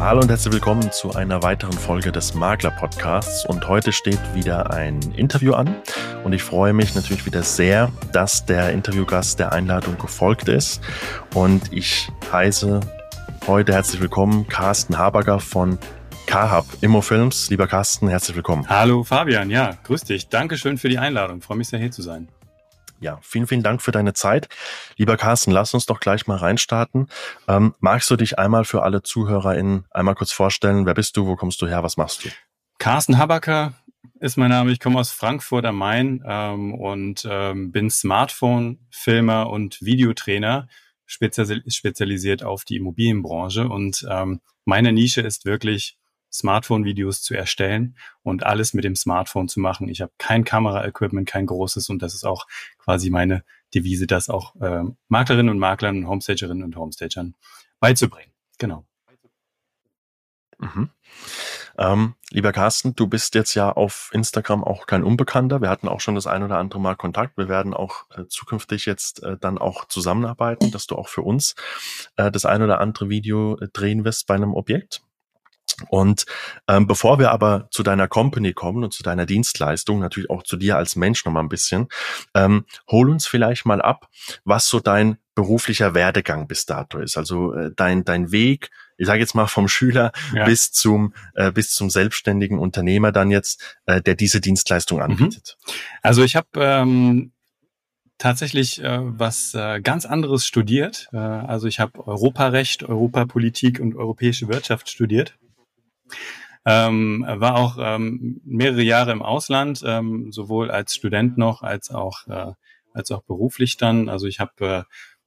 Hallo und herzlich willkommen zu einer weiteren Folge des Makler Podcasts. Und heute steht wieder ein Interview an. Und ich freue mich natürlich wieder sehr, dass der Interviewgast der Einladung gefolgt ist. Und ich heiße heute herzlich willkommen Carsten Habager von K-Hub Immofilms. Lieber Carsten, herzlich willkommen. Hallo Fabian, ja, grüß dich. Dankeschön für die Einladung. freue mich sehr hier zu sein. Ja, vielen, vielen Dank für deine Zeit. Lieber Carsten, lass uns doch gleich mal reinstarten. Ähm, magst du dich einmal für alle ZuhörerInnen einmal kurz vorstellen? Wer bist du? Wo kommst du her? Was machst du? Carsten Habacker ist mein Name. Ich komme aus Frankfurt am Main ähm, und ähm, bin Smartphone-Filmer und Videotrainer, spezialisiert auf die Immobilienbranche. Und ähm, meine Nische ist wirklich Smartphone-Videos zu erstellen und alles mit dem Smartphone zu machen. Ich habe kein Kamera-Equipment, kein großes und das ist auch quasi meine Devise, das auch äh, Maklerinnen und Maklern und Homestagerinnen und Homestagern beizubringen. Genau. Mhm. Ähm, lieber Carsten, du bist jetzt ja auf Instagram auch kein Unbekannter. Wir hatten auch schon das ein oder andere Mal Kontakt. Wir werden auch äh, zukünftig jetzt äh, dann auch zusammenarbeiten, dass du auch für uns äh, das ein oder andere Video äh, drehen wirst bei einem Objekt. Und ähm, bevor wir aber zu deiner Company kommen und zu deiner Dienstleistung, natürlich auch zu dir als Mensch noch mal ein bisschen, ähm, hol uns vielleicht mal ab, was so dein beruflicher Werdegang bis dato ist. Also äh, dein dein Weg, ich sage jetzt mal vom Schüler ja. bis zum äh, bis zum selbstständigen Unternehmer dann jetzt, äh, der diese Dienstleistung mhm. anbietet. Also ich habe ähm tatsächlich äh, was äh, ganz anderes studiert. Äh, also ich habe Europarecht, Europapolitik und europäische Wirtschaft studiert. Ähm, war auch ähm, mehrere Jahre im Ausland, ähm, sowohl als Student noch als auch äh, als auch beruflich dann. Also ich habe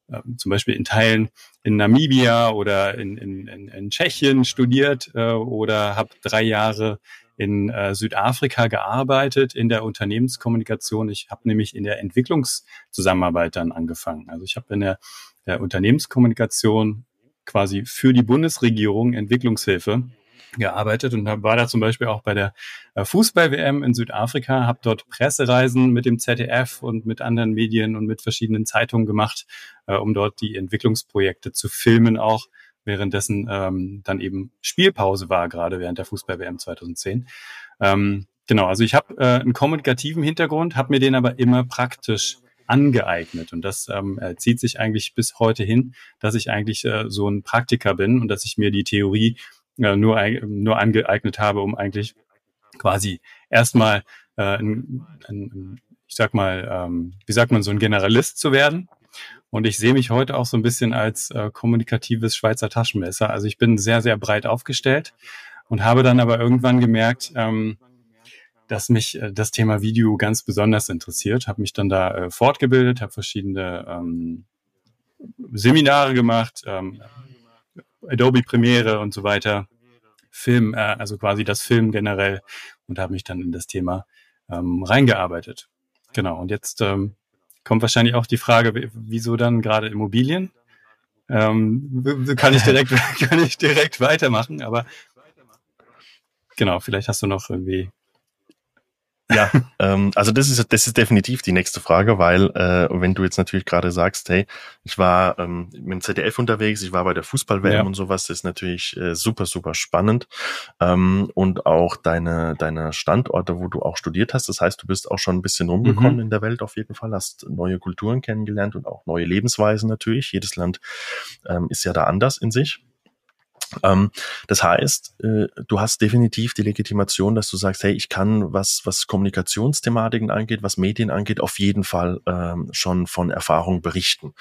äh, äh, zum Beispiel in Teilen in Namibia oder in, in, in, in Tschechien studiert äh, oder habe drei Jahre in äh, Südafrika gearbeitet in der Unternehmenskommunikation. Ich habe nämlich in der Entwicklungszusammenarbeit dann angefangen. Also ich habe in der, der Unternehmenskommunikation quasi für die Bundesregierung Entwicklungshilfe gearbeitet und war da zum Beispiel auch bei der äh, Fußball-WM in Südafrika, habe dort Pressereisen mit dem ZDF und mit anderen Medien und mit verschiedenen Zeitungen gemacht, äh, um dort die Entwicklungsprojekte zu filmen, auch währenddessen ähm, dann eben Spielpause war, gerade während der Fußball-WM 2010. Ähm, genau, also ich habe äh, einen kommunikativen Hintergrund, habe mir den aber immer praktisch angeeignet. Und das ähm, zieht sich eigentlich bis heute hin, dass ich eigentlich äh, so ein Praktiker bin und dass ich mir die Theorie äh, nur, nur angeeignet habe, um eigentlich quasi erstmal äh, ein, ein, ich sag mal, ähm, wie sagt man, so ein Generalist zu werden. Und ich sehe mich heute auch so ein bisschen als äh, kommunikatives Schweizer Taschenmesser. Also ich bin sehr, sehr breit aufgestellt und habe dann aber irgendwann gemerkt, ähm, dass mich äh, das Thema Video ganz besonders interessiert. Habe mich dann da äh, fortgebildet, habe verschiedene ähm, Seminare gemacht, ähm, Adobe Premiere und so weiter, Film, äh, also quasi das Film generell und habe mich dann in das Thema ähm, reingearbeitet. Genau, und jetzt ähm, kommt wahrscheinlich auch die Frage, wieso dann gerade Immobilien? Ähm, kann ich direkt, kann ich direkt weitermachen, aber genau, vielleicht hast du noch irgendwie ja, ähm, also das ist das ist definitiv die nächste Frage, weil äh, wenn du jetzt natürlich gerade sagst, hey, ich war ähm, mit dem ZDF unterwegs, ich war bei der Fußball-WM ja. und sowas, das ist natürlich äh, super super spannend ähm, und auch deine deine Standorte, wo du auch studiert hast. Das heißt, du bist auch schon ein bisschen rumgekommen mhm. in der Welt auf jeden Fall, hast neue Kulturen kennengelernt und auch neue Lebensweisen natürlich. Jedes Land ähm, ist ja da anders in sich. Ähm, das heißt, äh, du hast definitiv die Legitimation, dass du sagst, hey, ich kann, was, was Kommunikationsthematiken angeht, was Medien angeht, auf jeden Fall ähm, schon von Erfahrung berichten.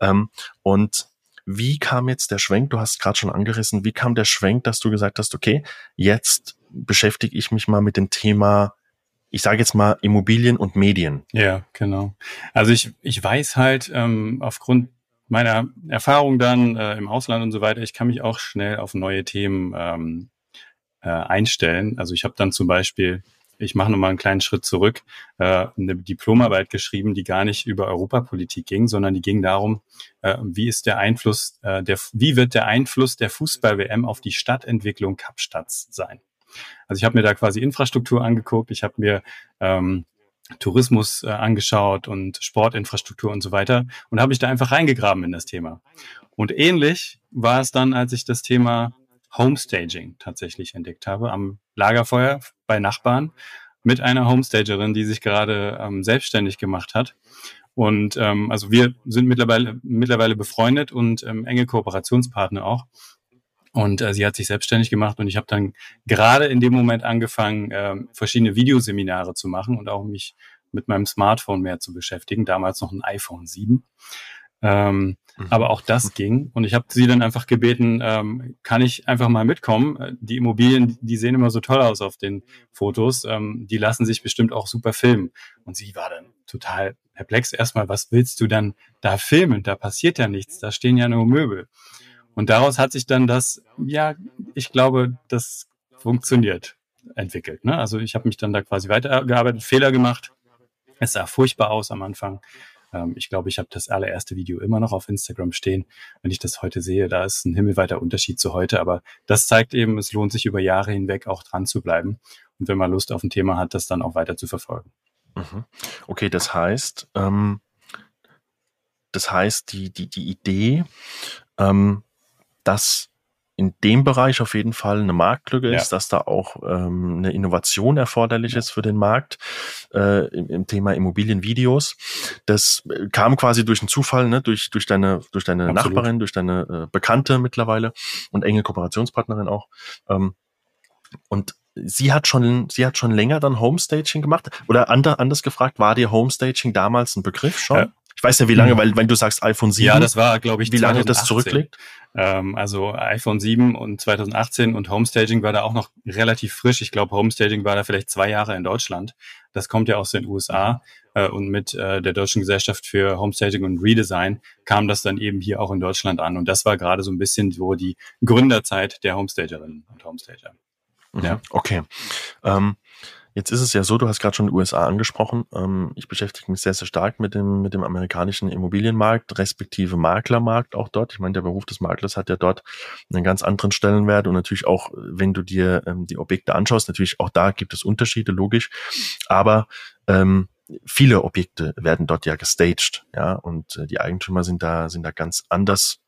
Ähm, und wie kam jetzt der Schwenk, du hast gerade schon angerissen, wie kam der Schwenk, dass du gesagt hast, okay, jetzt beschäftige ich mich mal mit dem Thema ich sage jetzt mal Immobilien und Medien. Ja, genau. Also ich, ich weiß halt ähm, aufgrund meiner Erfahrung dann äh, im Ausland und so weiter, ich kann mich auch schnell auf neue Themen ähm, äh, einstellen. Also ich habe dann zum Beispiel, ich mache nochmal einen kleinen Schritt zurück, äh, eine Diplomarbeit geschrieben, die gar nicht über Europapolitik ging, sondern die ging darum, äh, wie ist der Einfluss, äh, der, wie wird der Einfluss der Fußball-WM auf die Stadtentwicklung Kapstadts sein? Also ich habe mir da quasi Infrastruktur angeguckt, ich habe mir ähm, Tourismus äh, angeschaut und Sportinfrastruktur und so weiter und habe mich da einfach reingegraben in das Thema. Und ähnlich war es dann, als ich das Thema Homestaging tatsächlich entdeckt habe, am Lagerfeuer bei Nachbarn mit einer Homestagerin, die sich gerade ähm, selbstständig gemacht hat. Und ähm, also wir sind mittlerweile mittlerweile befreundet und ähm, enge Kooperationspartner auch. Und äh, sie hat sich selbstständig gemacht und ich habe dann gerade in dem Moment angefangen, äh, verschiedene Videoseminare zu machen und auch mich mit meinem Smartphone mehr zu beschäftigen. Damals noch ein iPhone 7. Ähm, mhm. Aber auch das ging. Und ich habe sie dann einfach gebeten, ähm, kann ich einfach mal mitkommen? Die Immobilien, die sehen immer so toll aus auf den Fotos. Ähm, die lassen sich bestimmt auch super filmen. Und sie war dann total perplex. Erstmal, was willst du dann da filmen? Da passiert ja nichts. Da stehen ja nur Möbel. Und daraus hat sich dann das, ja, ich glaube, das funktioniert, entwickelt. Ne? Also ich habe mich dann da quasi weitergearbeitet, Fehler gemacht. Es sah furchtbar aus am Anfang. Ähm, ich glaube, ich habe das allererste Video immer noch auf Instagram stehen. Wenn ich das heute sehe, da ist ein himmelweiter Unterschied zu heute. Aber das zeigt eben, es lohnt sich über Jahre hinweg auch dran zu bleiben. Und wenn man Lust auf ein Thema hat, das dann auch weiter zu verfolgen. Mhm. Okay, das heißt, ähm, das heißt, die, die, die Idee, ähm, dass in dem Bereich auf jeden Fall eine Marktlücke ist, ja. dass da auch ähm, eine Innovation erforderlich ist für den Markt äh, im, im Thema Immobilienvideos. Das äh, kam quasi durch einen Zufall, ne, durch durch deine durch deine Absolut. Nachbarin, durch deine äh, Bekannte mittlerweile und enge Kooperationspartnerin auch. Ähm, und sie hat schon sie hat schon länger dann Homestaging gemacht oder anders gefragt, war dir Homestaging damals ein Begriff schon? Weiß ja, wie lange, mhm. weil wenn du sagst iPhone 7. Ja, das war, glaube ich, wie 2018. lange das zurückliegt. Ähm, also iPhone 7 und 2018 und Homestaging war da auch noch relativ frisch. Ich glaube, Homestaging war da vielleicht zwei Jahre in Deutschland. Das kommt ja aus den USA. Äh, und mit äh, der Deutschen Gesellschaft für Homestaging und Redesign kam das dann eben hier auch in Deutschland an. Und das war gerade so ein bisschen so die Gründerzeit der Homestagerinnen und Homestager. Mhm. Ja. Okay. Ähm, Jetzt ist es ja so, du hast gerade schon die USA angesprochen. Ähm, ich beschäftige mich sehr, sehr stark mit dem, mit dem amerikanischen Immobilienmarkt, respektive Maklermarkt auch dort. Ich meine, der Beruf des Maklers hat ja dort einen ganz anderen Stellenwert und natürlich auch, wenn du dir ähm, die Objekte anschaust, natürlich auch da gibt es Unterschiede, logisch. Aber ähm, viele Objekte werden dort ja gestaged, ja, und äh, die Eigentümer sind da, sind da ganz anders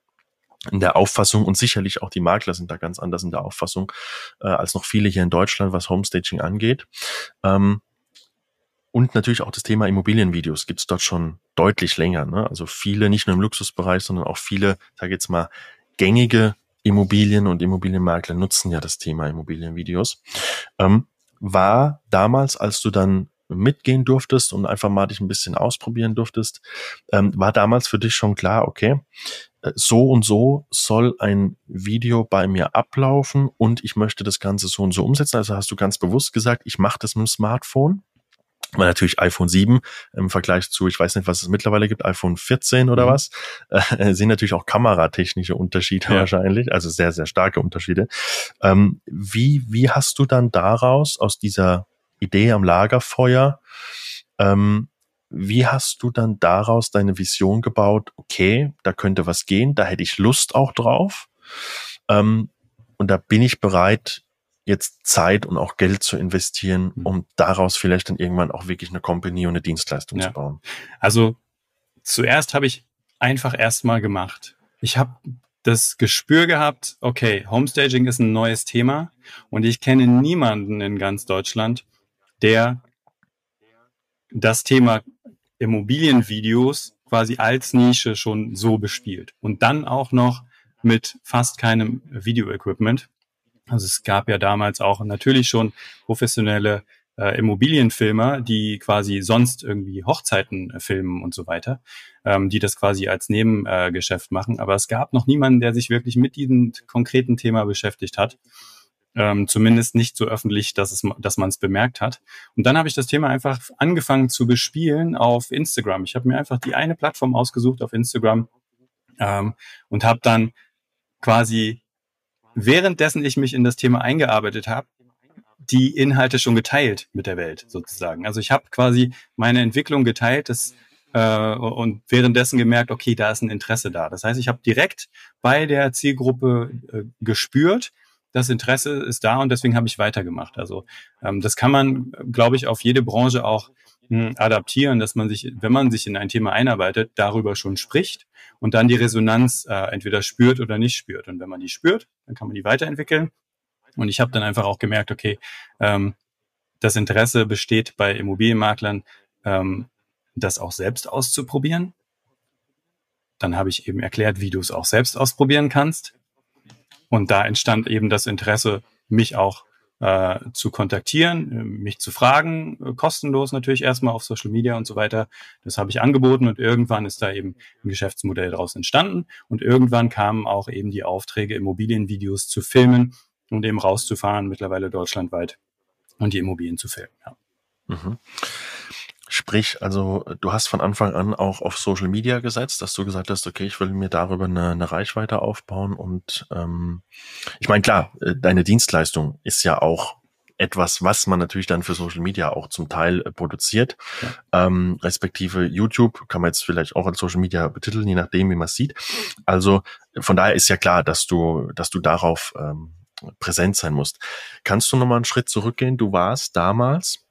in der Auffassung und sicherlich auch die Makler sind da ganz anders in der Auffassung äh, als noch viele hier in Deutschland, was Homestaging angeht. Ähm, und natürlich auch das Thema Immobilienvideos gibt's dort schon deutlich länger. Ne? Also viele, nicht nur im Luxusbereich, sondern auch viele, sage jetzt mal, gängige Immobilien und Immobilienmakler nutzen ja das Thema Immobilienvideos. Ähm, war damals, als du dann mitgehen durftest und einfach mal dich ein bisschen ausprobieren durftest, ähm, war damals für dich schon klar, okay, äh, so und so soll ein Video bei mir ablaufen und ich möchte das Ganze so und so umsetzen. Also hast du ganz bewusst gesagt, ich mache das mit dem Smartphone. Weil natürlich iPhone 7 im Vergleich zu, ich weiß nicht, was es mittlerweile gibt, iPhone 14 oder mhm. was, äh, sind natürlich auch kameratechnische Unterschiede ja. wahrscheinlich, also sehr, sehr starke Unterschiede. Ähm, wie, wie hast du dann daraus, aus dieser Idee am Lagerfeuer, ähm, wie hast du dann daraus deine Vision gebaut? Okay, da könnte was gehen, da hätte ich Lust auch drauf. Ähm, und da bin ich bereit, jetzt Zeit und auch Geld zu investieren, mhm. um daraus vielleicht dann irgendwann auch wirklich eine Company und eine Dienstleistung ja. zu bauen. Also zuerst habe ich einfach erstmal gemacht. Ich habe das Gespür gehabt, okay, Homestaging ist ein neues Thema und ich kenne niemanden in ganz Deutschland, der das Thema Immobilienvideos quasi als Nische schon so bespielt. Und dann auch noch mit fast keinem Videoequipment. Also es gab ja damals auch natürlich schon professionelle äh, Immobilienfilmer, die quasi sonst irgendwie Hochzeiten äh, filmen und so weiter, ähm, die das quasi als Nebengeschäft machen. Aber es gab noch niemanden, der sich wirklich mit diesem konkreten Thema beschäftigt hat ähm, zumindest nicht so öffentlich, dass, es, dass man es bemerkt hat. Und dann habe ich das Thema einfach angefangen zu bespielen auf Instagram. Ich habe mir einfach die eine Plattform ausgesucht auf Instagram ähm, und habe dann quasi währenddessen ich mich in das Thema eingearbeitet habe, die Inhalte schon geteilt mit der Welt sozusagen. Also ich habe quasi meine Entwicklung geteilt das, äh, und währenddessen gemerkt, okay, da ist ein Interesse da. Das heißt, ich habe direkt bei der Zielgruppe äh, gespürt, das Interesse ist da und deswegen habe ich weitergemacht. Also ähm, das kann man, glaube ich, auf jede Branche auch mh, hm, adaptieren, dass man sich, wenn man sich in ein Thema einarbeitet, darüber schon spricht und dann die Resonanz äh, entweder spürt oder nicht spürt. Und wenn man die spürt, dann kann man die weiterentwickeln. Und ich habe dann einfach auch gemerkt, okay, ähm, das Interesse besteht bei Immobilienmaklern, ähm, das auch selbst auszuprobieren. Dann habe ich eben erklärt, wie du es auch selbst ausprobieren kannst. Und da entstand eben das Interesse, mich auch äh, zu kontaktieren, äh, mich zu fragen, äh, kostenlos natürlich erstmal auf Social Media und so weiter. Das habe ich angeboten und irgendwann ist da eben ein Geschäftsmodell daraus entstanden und irgendwann kamen auch eben die Aufträge, Immobilienvideos zu filmen und eben rauszufahren, mittlerweile deutschlandweit und die Immobilien zu filmen. Ja. Mhm. Sprich, also du hast von Anfang an auch auf Social Media gesetzt, dass du gesagt hast, okay, ich will mir darüber eine, eine Reichweite aufbauen und ähm, ich meine, klar, äh, deine Dienstleistung ist ja auch etwas, was man natürlich dann für Social Media auch zum Teil äh, produziert, ja. ähm, respektive YouTube kann man jetzt vielleicht auch als Social Media betiteln, je nachdem, wie man es sieht. Also von daher ist ja klar, dass du, dass du darauf ähm, präsent sein musst. Kannst du nochmal einen Schritt zurückgehen? Du warst damals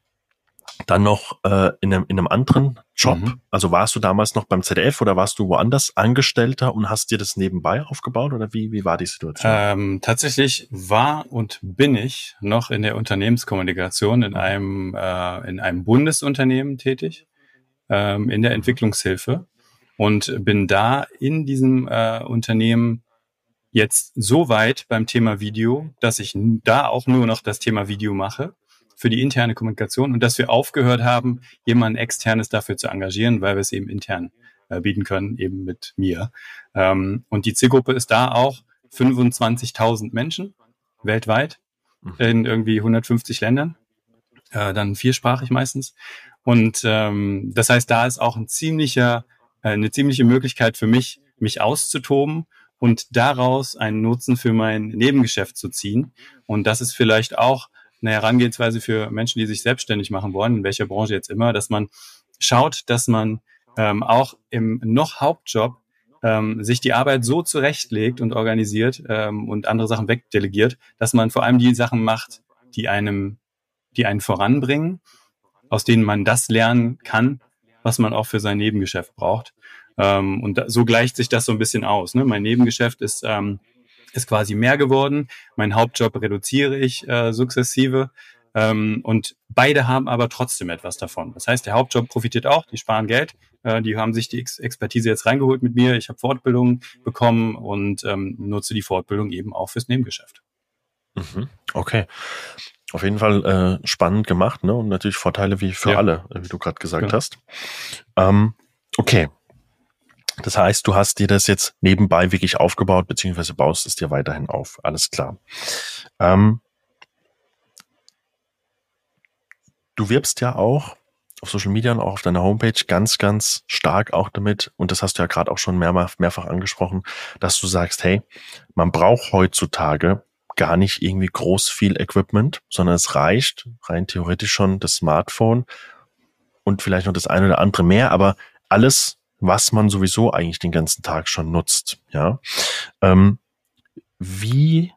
dann noch äh, in, einem, in einem anderen Job. Mhm. Also warst du damals noch beim ZDF oder warst du woanders Angestellter und hast dir das nebenbei aufgebaut oder wie, wie war die Situation? Ähm, tatsächlich war und bin ich noch in der Unternehmenskommunikation in einem, äh, in einem Bundesunternehmen tätig, ähm, in der Entwicklungshilfe und bin da in diesem äh, Unternehmen jetzt so weit beim Thema Video, dass ich da auch nur noch das Thema Video mache für die interne Kommunikation und dass wir aufgehört haben, jemanden externes dafür zu engagieren, weil wir es eben intern äh, bieten können, eben mit mir. Ähm, und die Zielgruppe ist da auch 25.000 Menschen weltweit mhm. in irgendwie 150 Ländern, äh, dann viersprachig meistens. Und ähm, das heißt, da ist auch ein ziemlicher, äh, eine ziemliche Möglichkeit für mich, mich auszutoben und daraus einen Nutzen für mein Nebengeschäft zu ziehen. Und das ist vielleicht auch eine Herangehensweise für Menschen, die sich selbstständig machen wollen, in welcher Branche jetzt immer, dass man schaut, dass man ähm, auch im noch Hauptjob ähm, sich die Arbeit so zurechtlegt und organisiert ähm, und andere Sachen wegdelegiert, dass man vor allem die Sachen macht, die einem, die einen voranbringen, aus denen man das lernen kann, was man auch für sein Nebengeschäft braucht. Ähm, und da, so gleicht sich das so ein bisschen aus. Ne? Mein Nebengeschäft ist ähm, ist quasi mehr geworden. Mein Hauptjob reduziere ich äh, sukzessive. Ähm, und beide haben aber trotzdem etwas davon. Das heißt, der Hauptjob profitiert auch, die sparen Geld, äh, die haben sich die Ex Expertise jetzt reingeholt mit mir. Ich habe Fortbildungen bekommen und ähm, nutze die Fortbildung eben auch fürs Nebengeschäft. Mhm. Okay. Auf jeden Fall äh, spannend gemacht, ne? Und natürlich Vorteile wie für ja. alle, wie du gerade gesagt genau. hast. Ähm, okay, das heißt, du hast dir das jetzt nebenbei wirklich aufgebaut, beziehungsweise baust es dir weiterhin auf. Alles klar. Ähm, du wirbst ja auch auf Social Media und auch auf deiner Homepage ganz, ganz stark auch damit, und das hast du ja gerade auch schon mehrfach, mehrfach angesprochen, dass du sagst, hey, man braucht heutzutage gar nicht irgendwie groß viel Equipment, sondern es reicht rein theoretisch schon das Smartphone und vielleicht noch das eine oder andere mehr, aber alles was man sowieso eigentlich den ganzen Tag schon nutzt. Ja, ähm, wie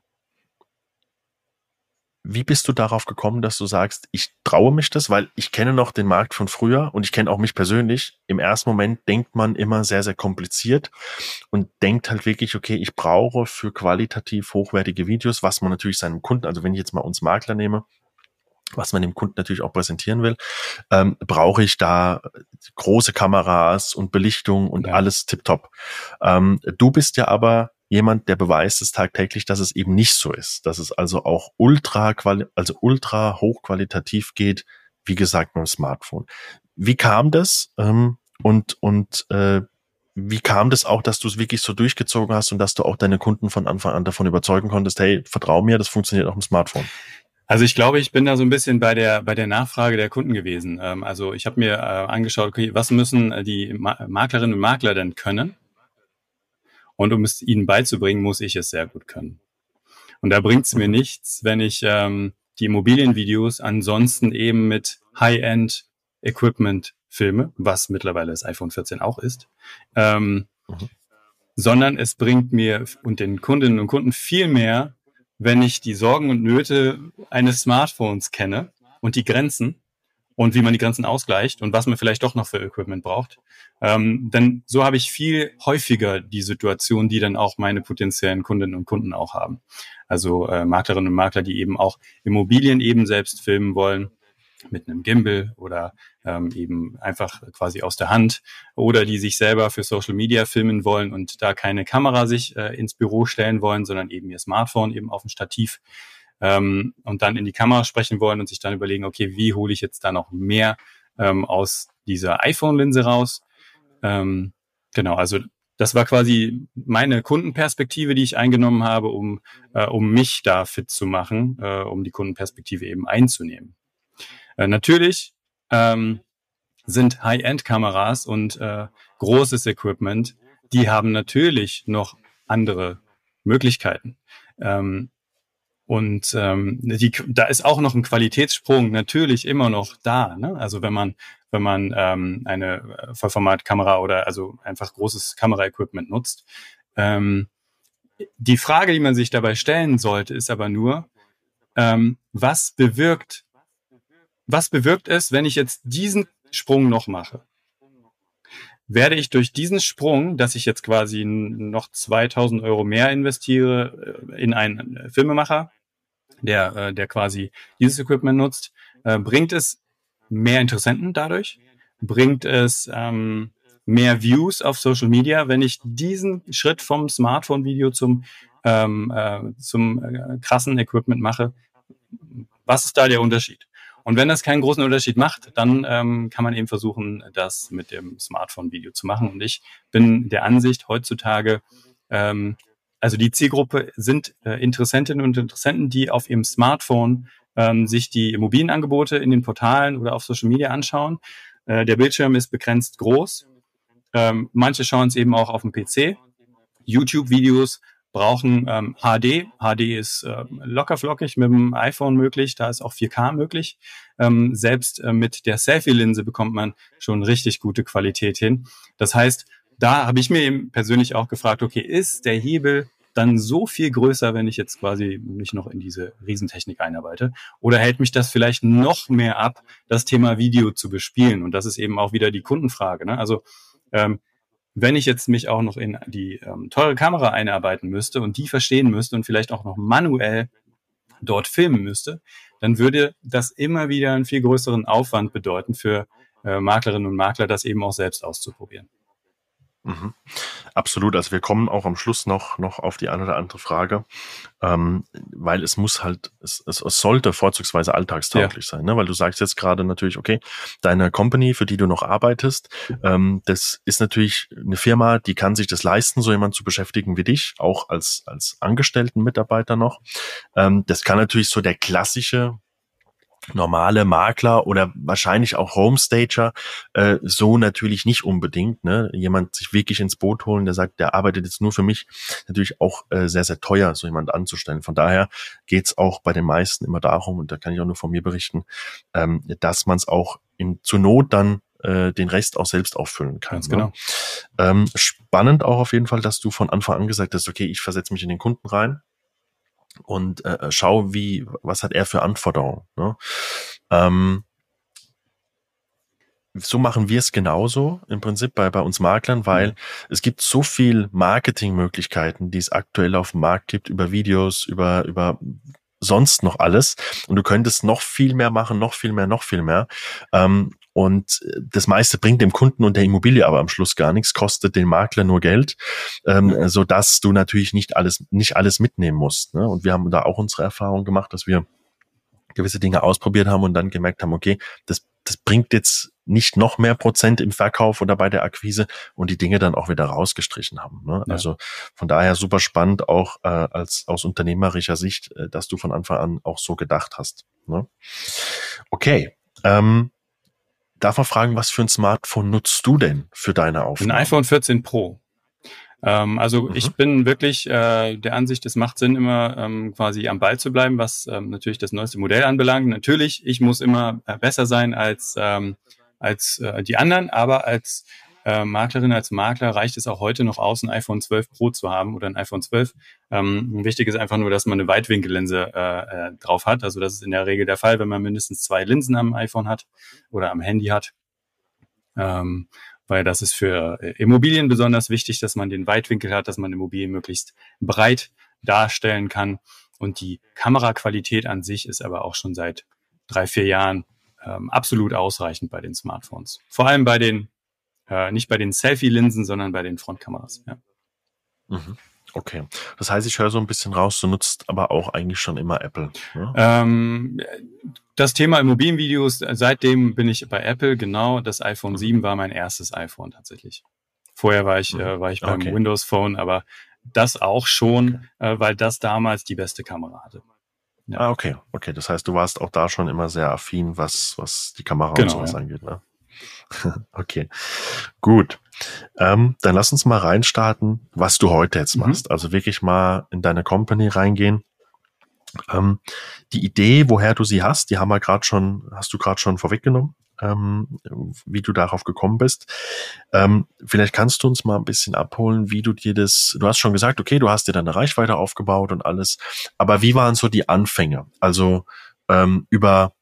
wie bist du darauf gekommen, dass du sagst, ich traue mich das, weil ich kenne noch den Markt von früher und ich kenne auch mich persönlich. Im ersten Moment denkt man immer sehr, sehr kompliziert und denkt halt wirklich, okay, ich brauche für qualitativ hochwertige Videos, was man natürlich seinem Kunden, also wenn ich jetzt mal uns Makler nehme, was man dem Kunden natürlich auch präsentieren will, ähm, brauche ich da große Kameras und Belichtung und ja. alles tipptopp. Ähm, du bist ja aber jemand, der beweist es tagtäglich, dass es eben nicht so ist, dass es also auch ultra also ultra hochqualitativ geht, wie gesagt beim Smartphone. Wie kam das ähm, und und äh, wie kam das auch, dass du es wirklich so durchgezogen hast und dass du auch deine Kunden von Anfang an davon überzeugen konntest, hey, vertrau mir, das funktioniert auch im Smartphone? Also ich glaube, ich bin da so ein bisschen bei der bei der Nachfrage der Kunden gewesen. Ähm, also ich habe mir äh, angeschaut, okay, was müssen äh, die Maklerinnen und Makler denn können? Und um es ihnen beizubringen, muss ich es sehr gut können. Und da bringt es mir nichts, wenn ich ähm, die Immobilienvideos ansonsten eben mit High-End Equipment filme, was mittlerweile das iPhone 14 auch ist. Ähm, mhm. Sondern es bringt mir und den Kundinnen und Kunden viel mehr, wenn ich die Sorgen und Nöte eines Smartphones kenne und die Grenzen und wie man die Grenzen ausgleicht und was man vielleicht doch noch für Equipment braucht. Ähm, denn so habe ich viel häufiger die Situation, die dann auch meine potenziellen Kundinnen und Kunden auch haben. Also äh, Maklerinnen und Makler, die eben auch Immobilien eben selbst filmen wollen mit einem Gimbal oder ähm, eben einfach quasi aus der Hand oder die sich selber für Social Media filmen wollen und da keine Kamera sich äh, ins Büro stellen wollen, sondern eben ihr Smartphone eben auf dem Stativ ähm, und dann in die Kamera sprechen wollen und sich dann überlegen, okay, wie hole ich jetzt da noch mehr ähm, aus dieser iPhone-Linse raus? Ähm, genau, also das war quasi meine Kundenperspektive, die ich eingenommen habe, um, äh, um mich da fit zu machen, äh, um die Kundenperspektive eben einzunehmen. Äh, natürlich ähm, sind High-End-Kameras und äh, großes Equipment, die haben natürlich noch andere Möglichkeiten. Ähm, und ähm, die, da ist auch noch ein Qualitätssprung natürlich immer noch da. Ne? Also wenn man wenn man ähm, eine Vollformatkamera oder also einfach großes Kameraequipment nutzt. Ähm, die Frage, die man sich dabei stellen sollte, ist aber nur, ähm, was bewirkt, was bewirkt es, wenn ich jetzt diesen Sprung noch mache? Werde ich durch diesen Sprung, dass ich jetzt quasi noch 2000 Euro mehr investiere äh, in einen Filmemacher, der, äh, der quasi dieses Equipment nutzt, äh, bringt es mehr Interessenten dadurch? Bringt es ähm, mehr Views auf Social Media, wenn ich diesen Schritt vom Smartphone-Video zum, ähm, äh, zum äh, krassen Equipment mache? Was ist da der Unterschied? Und wenn das keinen großen Unterschied macht, dann ähm, kann man eben versuchen, das mit dem Smartphone-Video zu machen. Und ich bin der Ansicht heutzutage, ähm, also die Zielgruppe sind äh, Interessentinnen und Interessenten, die auf ihrem Smartphone ähm, sich die Immobilienangebote in den Portalen oder auf Social Media anschauen. Äh, der Bildschirm ist begrenzt groß. Ähm, manche schauen es eben auch auf dem PC. YouTube-Videos brauchen ähm, HD. HD ist äh, locker flockig mit dem iPhone möglich, da ist auch 4K möglich. Ähm, selbst äh, mit der Selfie-Linse bekommt man schon richtig gute Qualität hin. Das heißt, da habe ich mir eben persönlich auch gefragt, okay, ist der Hebel dann so viel größer, wenn ich jetzt quasi mich noch in diese Riesentechnik einarbeite? Oder hält mich das vielleicht noch mehr ab, das Thema Video zu bespielen? Und das ist eben auch wieder die Kundenfrage. Ne? Also ähm, wenn ich jetzt mich auch noch in die ähm, teure Kamera einarbeiten müsste und die verstehen müsste und vielleicht auch noch manuell dort filmen müsste, dann würde das immer wieder einen viel größeren Aufwand bedeuten für äh, Maklerinnen und Makler, das eben auch selbst auszuprobieren. Mhm. Absolut. Also wir kommen auch am Schluss noch, noch auf die eine oder andere Frage, ähm, weil es muss halt, es, es, es sollte vorzugsweise alltagstauglich ja. sein, ne? weil du sagst jetzt gerade natürlich, okay, deine Company, für die du noch arbeitest, ähm, das ist natürlich eine Firma, die kann sich das leisten, so jemand zu beschäftigen wie dich, auch als, als angestellten Mitarbeiter noch. Ähm, das kann natürlich so der klassische normale Makler oder wahrscheinlich auch Homestager äh, so natürlich nicht unbedingt. Ne? Jemand sich wirklich ins Boot holen, der sagt, der arbeitet jetzt nur für mich, natürlich auch äh, sehr, sehr teuer, so jemand anzustellen. Von daher geht's auch bei den meisten immer darum, und da kann ich auch nur von mir berichten, ähm, dass man es auch in, zur Not dann äh, den Rest auch selbst auffüllen kann. Ganz ne? genau. Ähm, spannend auch auf jeden Fall, dass du von Anfang an gesagt hast, okay, ich versetze mich in den Kunden rein, und äh, äh, schau, wie, was hat er für Anforderungen. Ne? Ähm, so machen wir es genauso im Prinzip bei, bei uns Maklern, weil mhm. es gibt so viel Marketingmöglichkeiten, die es aktuell auf dem Markt gibt, über Videos, über, über sonst noch alles. Und du könntest noch viel mehr machen, noch viel mehr, noch viel mehr. Ähm, und das meiste bringt dem Kunden und der Immobilie aber am Schluss gar nichts, kostet den Makler nur Geld, ähm, so dass du natürlich nicht alles, nicht alles mitnehmen musst. Ne? Und wir haben da auch unsere Erfahrung gemacht, dass wir gewisse Dinge ausprobiert haben und dann gemerkt haben, okay, das, das bringt jetzt nicht noch mehr Prozent im Verkauf oder bei der Akquise und die Dinge dann auch wieder rausgestrichen haben. Ne? Ja. Also von daher super spannend auch äh, als aus unternehmerischer Sicht, äh, dass du von Anfang an auch so gedacht hast. Ne? Okay. Ähm, Darf man fragen, was für ein Smartphone nutzt du denn für deine Aufnahmen? Ein iPhone 14 Pro. Ähm, also mhm. ich bin wirklich äh, der Ansicht, es macht Sinn, immer ähm, quasi am Ball zu bleiben, was ähm, natürlich das neueste Modell anbelangt. Natürlich, ich muss immer äh, besser sein als, ähm, als äh, die anderen, aber als äh, Maklerin, als Makler reicht es auch heute noch aus, ein iPhone 12 Pro zu haben oder ein iPhone 12. Ähm, wichtig ist einfach nur, dass man eine Weitwinkellinse äh, äh, drauf hat. Also das ist in der Regel der Fall, wenn man mindestens zwei Linsen am iPhone hat oder am Handy hat. Ähm, weil das ist für äh, Immobilien besonders wichtig, dass man den Weitwinkel hat, dass man Immobilien möglichst breit darstellen kann. Und die Kameraqualität an sich ist aber auch schon seit drei, vier Jahren ähm, absolut ausreichend bei den Smartphones. Vor allem bei den, äh, nicht bei den Selfie-Linsen, sondern bei den Frontkameras. Ja. Mhm. Okay. Das heißt, ich höre so ein bisschen raus, du nutzt aber auch eigentlich schon immer Apple. Ne? Ähm, das Thema Immobilienvideos, seitdem bin ich bei Apple, genau. Das iPhone 7 mhm. war mein erstes iPhone tatsächlich. Vorher war ich, mhm. äh, war ich beim okay. Windows Phone, aber das auch schon, okay. äh, weil das damals die beste Kamera hatte. Ja. Ah, okay. Okay. Das heißt, du warst auch da schon immer sehr affin, was, was die Kamera genau, und sowas ja. angeht, ne? okay. Gut. Ähm, dann lass uns mal reinstarten, was du heute jetzt mhm. machst. Also wirklich mal in deine Company reingehen. Ähm, die Idee, woher du sie hast, die haben wir gerade schon, hast du gerade schon vorweggenommen, ähm, wie du darauf gekommen bist. Ähm, vielleicht kannst du uns mal ein bisschen abholen, wie du dir das, du hast schon gesagt, okay, du hast dir deine Reichweite aufgebaut und alles, aber wie waren so die Anfänge? Also ähm, über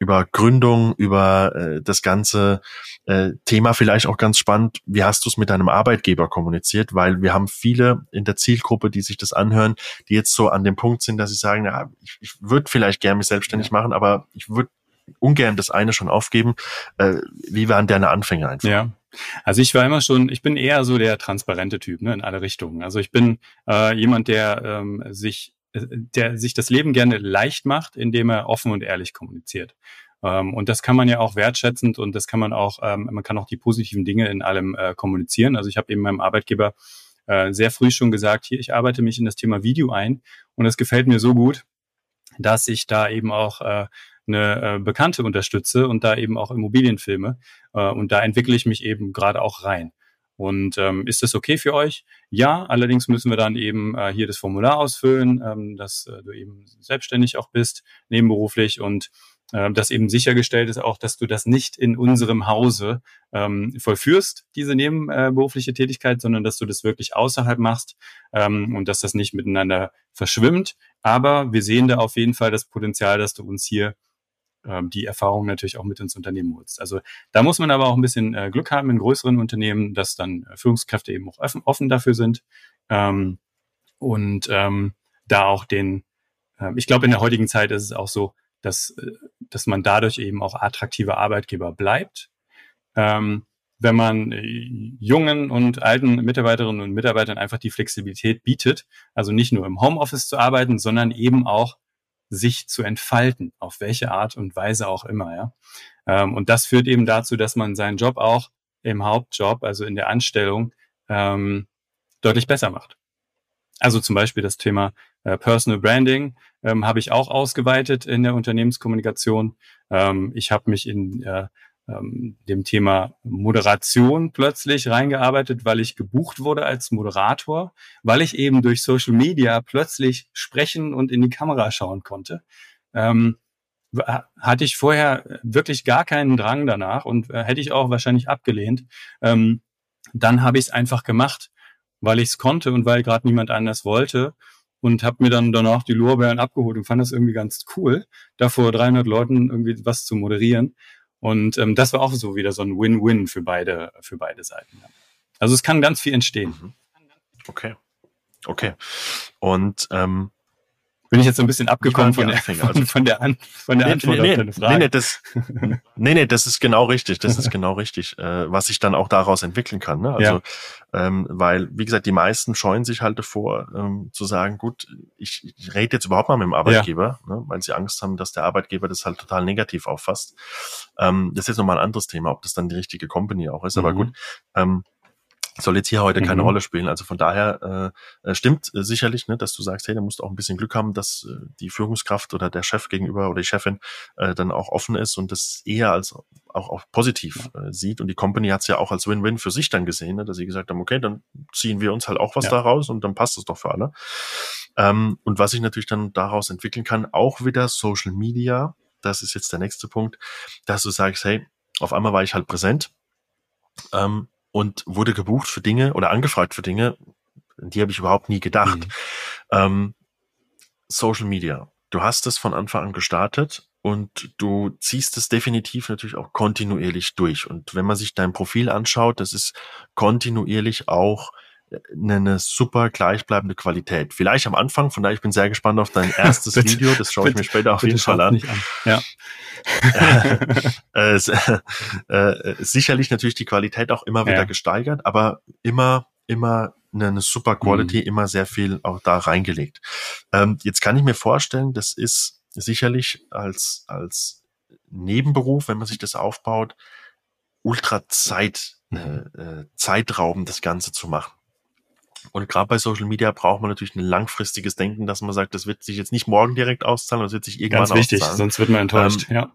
über Gründung, über äh, das ganze äh, Thema vielleicht auch ganz spannend. Wie hast du es mit deinem Arbeitgeber kommuniziert? Weil wir haben viele in der Zielgruppe, die sich das anhören, die jetzt so an dem Punkt sind, dass sie sagen, ja, ich, ich würde vielleicht gerne mich selbstständig machen, aber ich würde ungern das eine schon aufgeben. Äh, wie waren deine Anfänge einfach? Ja. Also ich war immer schon, ich bin eher so der transparente Typ, ne, in alle Richtungen. Also ich bin äh, jemand, der ähm, sich der sich das Leben gerne leicht macht, indem er offen und ehrlich kommuniziert. Ähm, und das kann man ja auch wertschätzend und das kann man auch, ähm, man kann auch die positiven Dinge in allem äh, kommunizieren. Also ich habe eben meinem Arbeitgeber äh, sehr früh schon gesagt, hier, ich arbeite mich in das Thema Video ein und es gefällt mir so gut, dass ich da eben auch äh, eine äh, Bekannte unterstütze und da eben auch Immobilienfilme äh, und da entwickle ich mich eben gerade auch rein. Und ähm, ist das okay für euch? Ja, allerdings müssen wir dann eben äh, hier das Formular ausfüllen, ähm, dass äh, du eben selbstständig auch bist, nebenberuflich und äh, dass eben sichergestellt ist auch, dass du das nicht in unserem Hause ähm, vollführst, diese nebenberufliche Tätigkeit, sondern dass du das wirklich außerhalb machst ähm, und dass das nicht miteinander verschwimmt. Aber wir sehen da auf jeden Fall das Potenzial, dass du uns hier ähm, die Erfahrung natürlich auch mit ins Unternehmen holst. Also da muss man aber auch ein bisschen äh, Glück haben in größeren Unternehmen, dass dann äh, Führungskräfte eben auch offen, offen dafür sind ähm, und ähm, da auch den, äh, ich glaube in der heutigen Zeit ist es auch so, dass, äh, dass man dadurch eben auch attraktiver Arbeitgeber bleibt. Ähm, wenn man äh, jungen und alten Mitarbeiterinnen und Mitarbeitern einfach die Flexibilität bietet, also nicht nur im Homeoffice zu arbeiten, sondern eben auch sich zu entfalten, auf welche Art und Weise auch immer, ja. Ähm, und das führt eben dazu, dass man seinen Job auch im Hauptjob, also in der Anstellung, ähm, deutlich besser macht. Also zum Beispiel das Thema äh, Personal Branding ähm, habe ich auch ausgeweitet in der Unternehmenskommunikation. Ähm, ich habe mich in äh, ähm, dem Thema Moderation plötzlich reingearbeitet, weil ich gebucht wurde als Moderator, weil ich eben durch Social Media plötzlich sprechen und in die Kamera schauen konnte. Ähm, hatte ich vorher wirklich gar keinen Drang danach und äh, hätte ich auch wahrscheinlich abgelehnt. Ähm, dann habe ich es einfach gemacht, weil ich es konnte und weil gerade niemand anders wollte und habe mir dann danach die Lorbeeren abgeholt und fand das irgendwie ganz cool, da vor 300 Leuten irgendwie was zu moderieren. Und ähm, das war auch so wieder so ein Win-Win für beide, für beide Seiten. Also es kann ganz viel entstehen. Mhm. Okay. Okay. Und ähm, bin ich jetzt so ein bisschen abgekommen von der, von, also, von, der, An von der nee, Antwort nee, auf deine Frage. Nee, nee, das, nee, nee, das ist genau richtig. Das ist genau richtig, äh, was ich dann auch daraus entwickeln kann. Ne? Also, ja. ähm, weil, wie gesagt, die meisten scheuen sich halt davor, ähm, zu sagen, gut, ich, ich rede jetzt überhaupt mal mit dem Arbeitgeber, ja. ne? weil sie Angst haben, dass der Arbeitgeber das halt total negativ auffasst. Ähm, das ist jetzt nochmal ein anderes Thema, ob das dann die richtige Company auch ist. Mhm. Aber gut, ähm, soll jetzt hier heute keine mhm. Rolle spielen. Also von daher äh, äh, stimmt äh, sicherlich, ne, dass du sagst, hey, da musst du auch ein bisschen Glück haben, dass äh, die Führungskraft oder der Chef gegenüber oder die Chefin äh, dann auch offen ist und das eher als auch, auch positiv äh, sieht. Und die Company hat es ja auch als Win-Win für sich dann gesehen, ne, dass sie gesagt haben, okay, dann ziehen wir uns halt auch was ja. daraus und dann passt es doch für alle. Ähm, und was ich natürlich dann daraus entwickeln kann, auch wieder Social Media, das ist jetzt der nächste Punkt, dass du sagst, hey, auf einmal war ich halt präsent. Ähm, und wurde gebucht für Dinge oder angefragt für Dinge, die habe ich überhaupt nie gedacht. Mhm. Ähm, Social Media. Du hast es von Anfang an gestartet und du ziehst es definitiv natürlich auch kontinuierlich durch. Und wenn man sich dein Profil anschaut, das ist kontinuierlich auch eine, eine super gleichbleibende Qualität. Vielleicht am Anfang, von daher ich bin sehr gespannt auf dein erstes bitte, Video, das schaue ich mir später auf jeden Fall an. an. Ja. äh, äh, sicherlich natürlich die Qualität auch immer wieder ja. gesteigert, aber immer, immer eine, eine super Quality, mhm. immer sehr viel auch da reingelegt. Ähm, jetzt kann ich mir vorstellen, das ist sicherlich als, als Nebenberuf, wenn man sich das aufbaut, ultra Zeit, äh, äh, Zeitraum, das Ganze zu machen. Und gerade bei Social Media braucht man natürlich ein langfristiges Denken, dass man sagt, das wird sich jetzt nicht morgen direkt auszahlen, das wird sich irgendwann Ganz wichtig, auszahlen. sonst wird man enttäuscht, ähm, ja.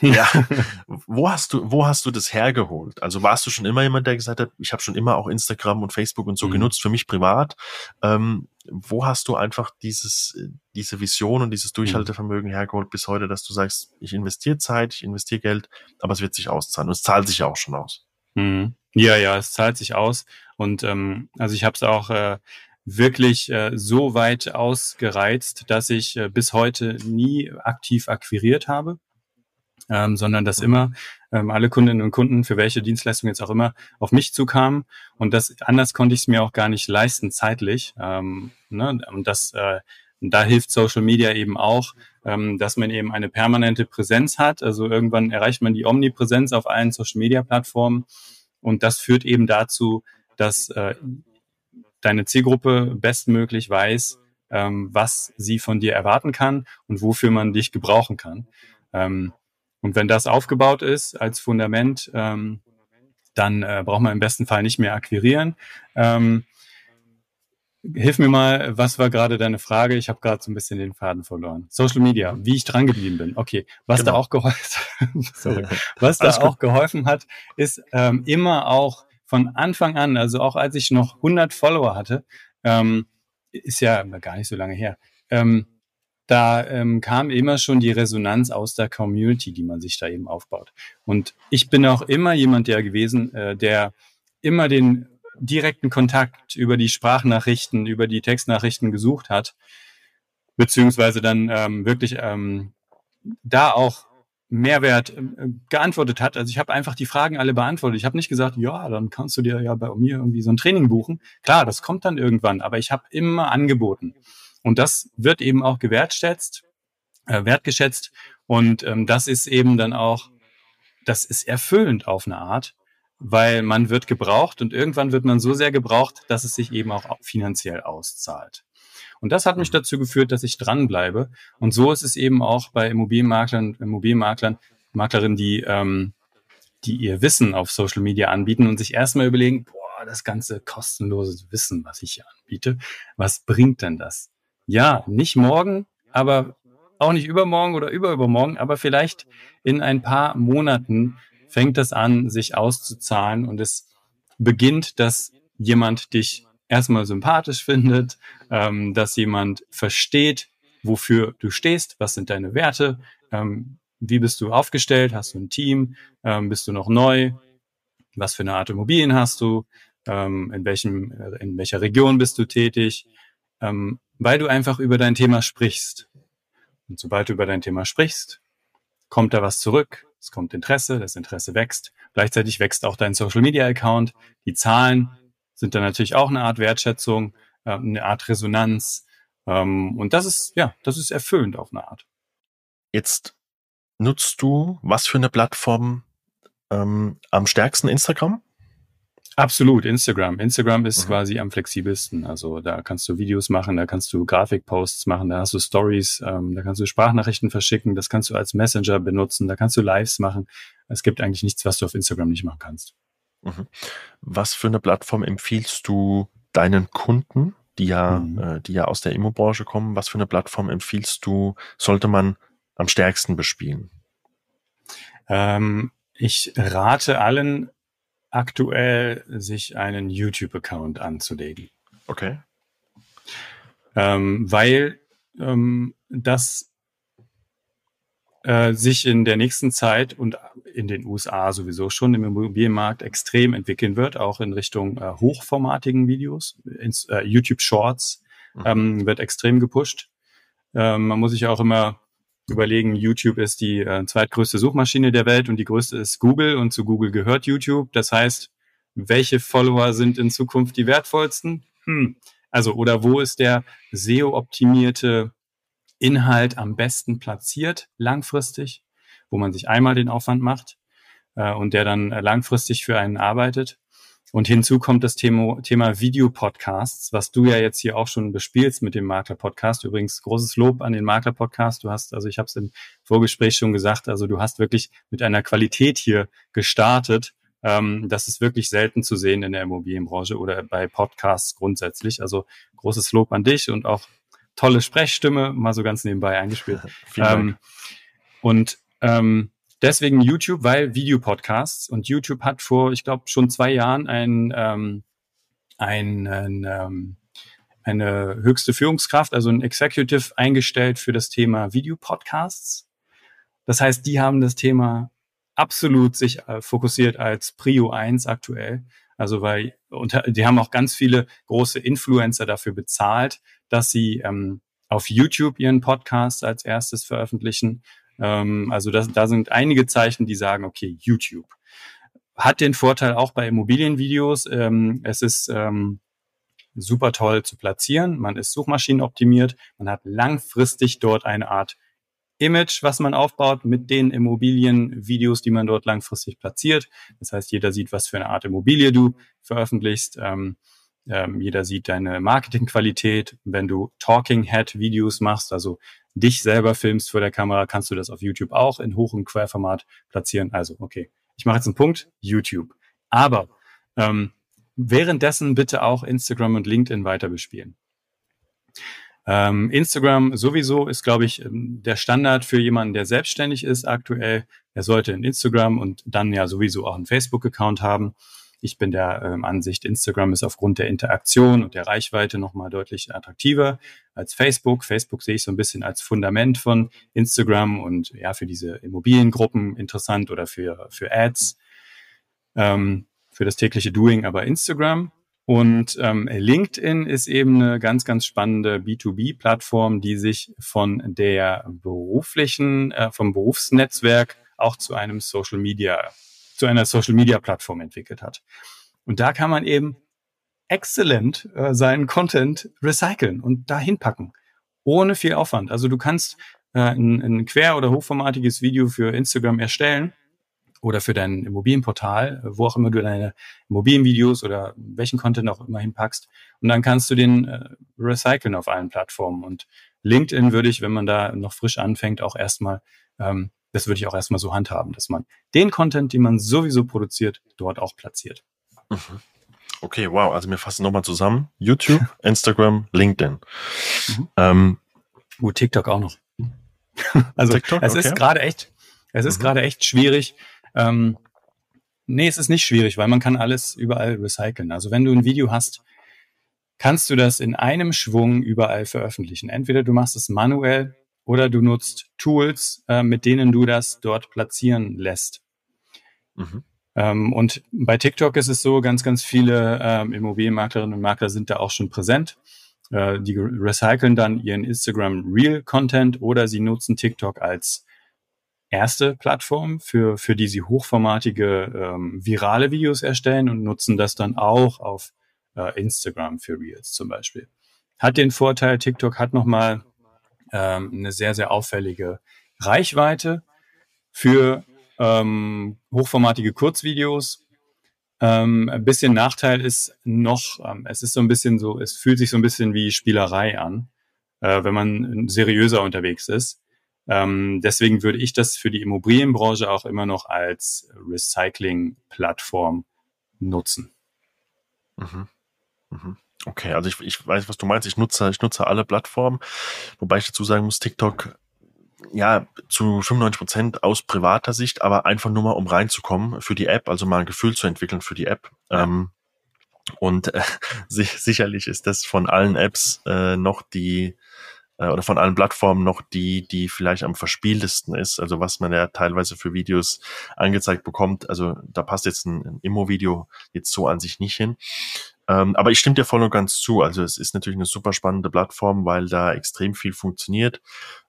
Ja, wo hast du, wo hast du das hergeholt? Also warst du schon immer jemand, der gesagt hat, ich habe schon immer auch Instagram und Facebook und so mhm. genutzt für mich privat. Ähm, wo hast du einfach dieses, diese Vision und dieses Durchhaltevermögen hergeholt bis heute, dass du sagst, ich investiere Zeit, ich investiere Geld, aber es wird sich auszahlen und es zahlt sich ja auch schon aus. Mhm. Ja, ja, es zahlt sich aus. Und ähm, also ich habe es auch äh, wirklich äh, so weit ausgereizt, dass ich äh, bis heute nie aktiv akquiriert habe, ähm, sondern dass immer ähm, alle Kundinnen und Kunden, für welche Dienstleistung jetzt auch immer, auf mich zukamen. Und das anders konnte ich es mir auch gar nicht leisten zeitlich. Ähm, ne? Und das äh, da hilft Social Media eben auch, ähm, dass man eben eine permanente Präsenz hat. Also irgendwann erreicht man die Omnipräsenz auf allen Social Media Plattformen und das führt eben dazu, dass äh, deine Zielgruppe bestmöglich weiß, ähm, was sie von dir erwarten kann und wofür man dich gebrauchen kann. Ähm, und wenn das aufgebaut ist als Fundament, ähm, dann äh, braucht man im besten Fall nicht mehr akquirieren. Ähm, Hilf mir mal, was war gerade deine Frage? Ich habe gerade so ein bisschen den Faden verloren. Social Media, wie ich dran geblieben bin. Okay, was genau. da auch geholfen, sorry, was da auch geholfen hat, ist ähm, immer auch von Anfang an, also auch als ich noch 100 Follower hatte, ähm, ist ja gar nicht so lange her. Ähm, da ähm, kam immer schon die Resonanz aus der Community, die man sich da eben aufbaut. Und ich bin auch immer jemand der gewesen, äh, der immer den direkten Kontakt über die Sprachnachrichten, über die Textnachrichten gesucht hat, beziehungsweise dann ähm, wirklich ähm, da auch Mehrwert äh, geantwortet hat. Also ich habe einfach die Fragen alle beantwortet. Ich habe nicht gesagt, ja, dann kannst du dir ja bei mir irgendwie so ein Training buchen. Klar, das kommt dann irgendwann, aber ich habe immer angeboten. Und das wird eben auch gewertschätzt, äh, wertgeschätzt. Und ähm, das ist eben dann auch, das ist erfüllend auf eine Art weil man wird gebraucht und irgendwann wird man so sehr gebraucht, dass es sich eben auch finanziell auszahlt. Und das hat mich mhm. dazu geführt, dass ich dranbleibe. Und so ist es eben auch bei Immobilienmaklern, Immobilienmaklern, Maklerinnen, die, ähm, die ihr Wissen auf Social Media anbieten und sich erstmal überlegen, boah, das ganze kostenlose Wissen, was ich hier anbiete, was bringt denn das? Ja, nicht morgen, aber auch nicht übermorgen oder überübermorgen, aber vielleicht in ein paar Monaten fängt das an, sich auszuzahlen und es beginnt, dass jemand dich erstmal sympathisch findet, ähm, dass jemand versteht, wofür du stehst, was sind deine Werte, ähm, wie bist du aufgestellt, hast du ein Team, ähm, bist du noch neu, was für eine Art Immobilien hast du, ähm, in, welchem, in welcher Region bist du tätig, ähm, weil du einfach über dein Thema sprichst. Und sobald du über dein Thema sprichst, kommt da was zurück, es kommt Interesse, das Interesse wächst. Gleichzeitig wächst auch dein Social Media Account. Die Zahlen sind dann natürlich auch eine Art Wertschätzung, äh, eine Art Resonanz. Ähm, und das ist, ja, das ist erfüllend auf eine Art. Jetzt nutzt du was für eine Plattform ähm, am stärksten Instagram? Absolut, Instagram. Instagram ist mhm. quasi am flexibelsten. Also da kannst du Videos machen, da kannst du Grafikposts machen, da hast du Stories, ähm, da kannst du Sprachnachrichten verschicken, das kannst du als Messenger benutzen, da kannst du Lives machen. Es gibt eigentlich nichts, was du auf Instagram nicht machen kannst. Mhm. Was für eine Plattform empfiehlst du deinen Kunden, die ja, mhm. äh, die ja aus der Immobranche kommen? Was für eine Plattform empfiehlst du, sollte man am stärksten bespielen? Ähm, ich rate allen aktuell sich einen YouTube-Account anzulegen. Okay. Ähm, weil ähm, das äh, sich in der nächsten Zeit und in den USA sowieso schon im Immobilienmarkt extrem entwickeln wird, auch in Richtung äh, hochformatigen Videos. Ins, äh, YouTube Shorts mhm. ähm, wird extrem gepusht. Ähm, man muss sich auch immer überlegen, YouTube ist die äh, zweitgrößte Suchmaschine der Welt und die größte ist Google und zu Google gehört YouTube. Das heißt, welche Follower sind in Zukunft die wertvollsten? Hm. Also, oder wo ist der SEO-optimierte Inhalt am besten platziert, langfristig, wo man sich einmal den Aufwand macht äh, und der dann äh, langfristig für einen arbeitet. Und hinzu kommt das Thema, Thema Videopodcasts, was du ja jetzt hier auch schon bespielst mit dem Makler-Podcast. Übrigens großes Lob an den Makler-Podcast. Du hast, also ich habe es im Vorgespräch schon gesagt, also du hast wirklich mit einer Qualität hier gestartet. Ähm, das ist wirklich selten zu sehen in der Immobilienbranche oder bei Podcasts grundsätzlich. Also großes Lob an dich und auch tolle Sprechstimme, mal so ganz nebenbei eingespielt. ähm, und ähm, deswegen YouTube, weil Videopodcasts und YouTube hat vor, ich glaube, schon zwei Jahren ein, ähm, ein, ein ähm, eine höchste Führungskraft, also ein Executive eingestellt für das Thema Videopodcasts. Das heißt, die haben das Thema absolut sich äh, fokussiert als Prio 1 aktuell. Also weil, und die haben auch ganz viele große Influencer dafür bezahlt, dass sie ähm, auf YouTube ihren Podcast als erstes veröffentlichen. Ähm, also das, da sind einige Zeichen, die sagen, okay, YouTube hat den Vorteil auch bei Immobilienvideos. Ähm, es ist ähm, super toll zu platzieren. Man ist suchmaschinenoptimiert. Man hat langfristig dort eine Art Image, was man aufbaut mit den Immobilienvideos, die man dort langfristig platziert. Das heißt, jeder sieht, was für eine Art Immobilie du veröffentlichst. Ähm, ähm, jeder sieht deine Marketingqualität. Wenn du Talking Head Videos machst, also dich selber filmst vor der Kamera, kannst du das auf YouTube auch in Hoch- und Querformat platzieren. Also, okay, ich mache jetzt einen Punkt, YouTube. Aber ähm, währenddessen bitte auch Instagram und LinkedIn weiter bespielen. Ähm, Instagram sowieso ist, glaube ich, ähm, der Standard für jemanden, der selbstständig ist aktuell. Er sollte ein Instagram und dann ja sowieso auch einen Facebook-Account haben. Ich bin der ähm, Ansicht, Instagram ist aufgrund der Interaktion und der Reichweite nochmal deutlich attraktiver als Facebook. Facebook sehe ich so ein bisschen als Fundament von Instagram und ja, für diese Immobiliengruppen interessant oder für, für Ads, ähm, für das tägliche Doing, aber Instagram. Und ähm, LinkedIn ist eben eine ganz, ganz spannende B2B-Plattform, die sich von der beruflichen, äh, vom Berufsnetzwerk auch zu einem Social Media zu einer Social Media Plattform entwickelt hat. Und da kann man eben exzellent äh, seinen Content recyceln und dahin packen. Ohne viel Aufwand. Also du kannst äh, ein, ein quer- oder hochformatiges Video für Instagram erstellen oder für dein Immobilienportal, wo auch immer du deine Immobilienvideos oder welchen Content auch immer hinpackst. Und dann kannst du den äh, recyceln auf allen Plattformen. Und LinkedIn würde ich, wenn man da noch frisch anfängt, auch erstmal ähm, das würde ich auch erstmal so handhaben, dass man den Content, den man sowieso produziert, dort auch platziert. Mhm. Okay, wow. Also wir fassen nochmal zusammen. YouTube, Instagram, LinkedIn. Mhm. Ähm, Gut, TikTok auch noch. also TikTok? es okay. ist gerade echt, es ist mhm. gerade echt schwierig. Ähm, nee, es ist nicht schwierig, weil man kann alles überall recyceln. Also wenn du ein Video hast, kannst du das in einem Schwung überall veröffentlichen. Entweder du machst es manuell oder du nutzt Tools, äh, mit denen du das dort platzieren lässt. Mhm. Ähm, und bei TikTok ist es so, ganz, ganz viele ähm, Immobilienmaklerinnen und Makler sind da auch schon präsent. Äh, die recyceln dann ihren Instagram Real Content oder sie nutzen TikTok als erste Plattform, für, für die sie hochformatige ähm, virale Videos erstellen und nutzen das dann auch auf äh, Instagram für Reels zum Beispiel. Hat den Vorteil, TikTok hat nochmal ähm, eine sehr, sehr auffällige Reichweite für ähm, hochformatige Kurzvideos. Ähm, ein bisschen Nachteil ist noch, ähm, es ist so ein bisschen so, es fühlt sich so ein bisschen wie Spielerei an, äh, wenn man seriöser unterwegs ist. Ähm, deswegen würde ich das für die Immobilienbranche auch immer noch als Recycling-Plattform nutzen. Mhm. Mhm. Okay, also ich, ich weiß, was du meinst. Ich nutze, ich nutze alle Plattformen, wobei ich dazu sagen muss, TikTok ja zu 95 Prozent aus privater Sicht, aber einfach nur mal um reinzukommen für die App, also mal ein Gefühl zu entwickeln für die App. Ja. Ähm, und äh, sicherlich ist das von allen Apps äh, noch die äh, oder von allen Plattformen noch die, die vielleicht am verspieltesten ist. Also was man ja teilweise für Videos angezeigt bekommt. Also da passt jetzt ein, ein Immo-Video jetzt so an sich nicht hin. Ähm, aber ich stimme dir voll und ganz zu. Also es ist natürlich eine super spannende Plattform, weil da extrem viel funktioniert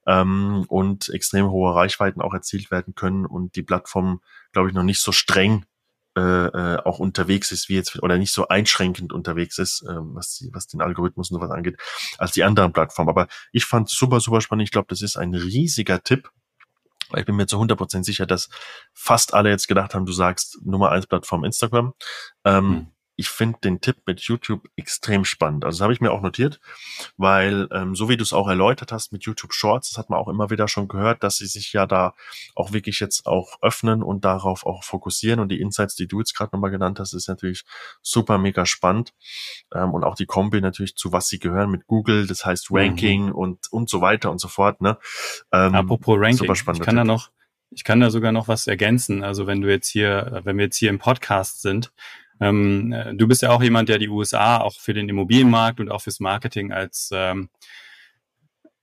ähm, und extrem hohe Reichweiten auch erzielt werden können und die Plattform, glaube ich, noch nicht so streng äh, äh, auch unterwegs ist, wie jetzt, oder nicht so einschränkend unterwegs ist, äh, was, was den Algorithmus und sowas angeht, als die anderen Plattformen. Aber ich fand super, super spannend. Ich glaube, das ist ein riesiger Tipp. Ich bin mir zu 100% sicher, dass fast alle jetzt gedacht haben, du sagst Nummer eins Plattform Instagram. Ähm, mhm ich finde den Tipp mit YouTube extrem spannend. Also das habe ich mir auch notiert, weil ähm, so wie du es auch erläutert hast mit YouTube Shorts, das hat man auch immer wieder schon gehört, dass sie sich ja da auch wirklich jetzt auch öffnen und darauf auch fokussieren. Und die Insights, die du jetzt gerade nochmal genannt hast, ist natürlich super mega spannend. Ähm, und auch die Kombi natürlich zu was sie gehören mit Google, das heißt Ranking mhm. und und so weiter und so fort. Ne? Ähm, Apropos Ranking, super spannend. Ich kann Tipp. da noch ich kann da sogar noch was ergänzen. Also wenn du jetzt hier, wenn wir jetzt hier im Podcast sind, ähm, äh, du bist ja auch jemand, der die USA auch für den Immobilienmarkt und auch fürs Marketing als ähm,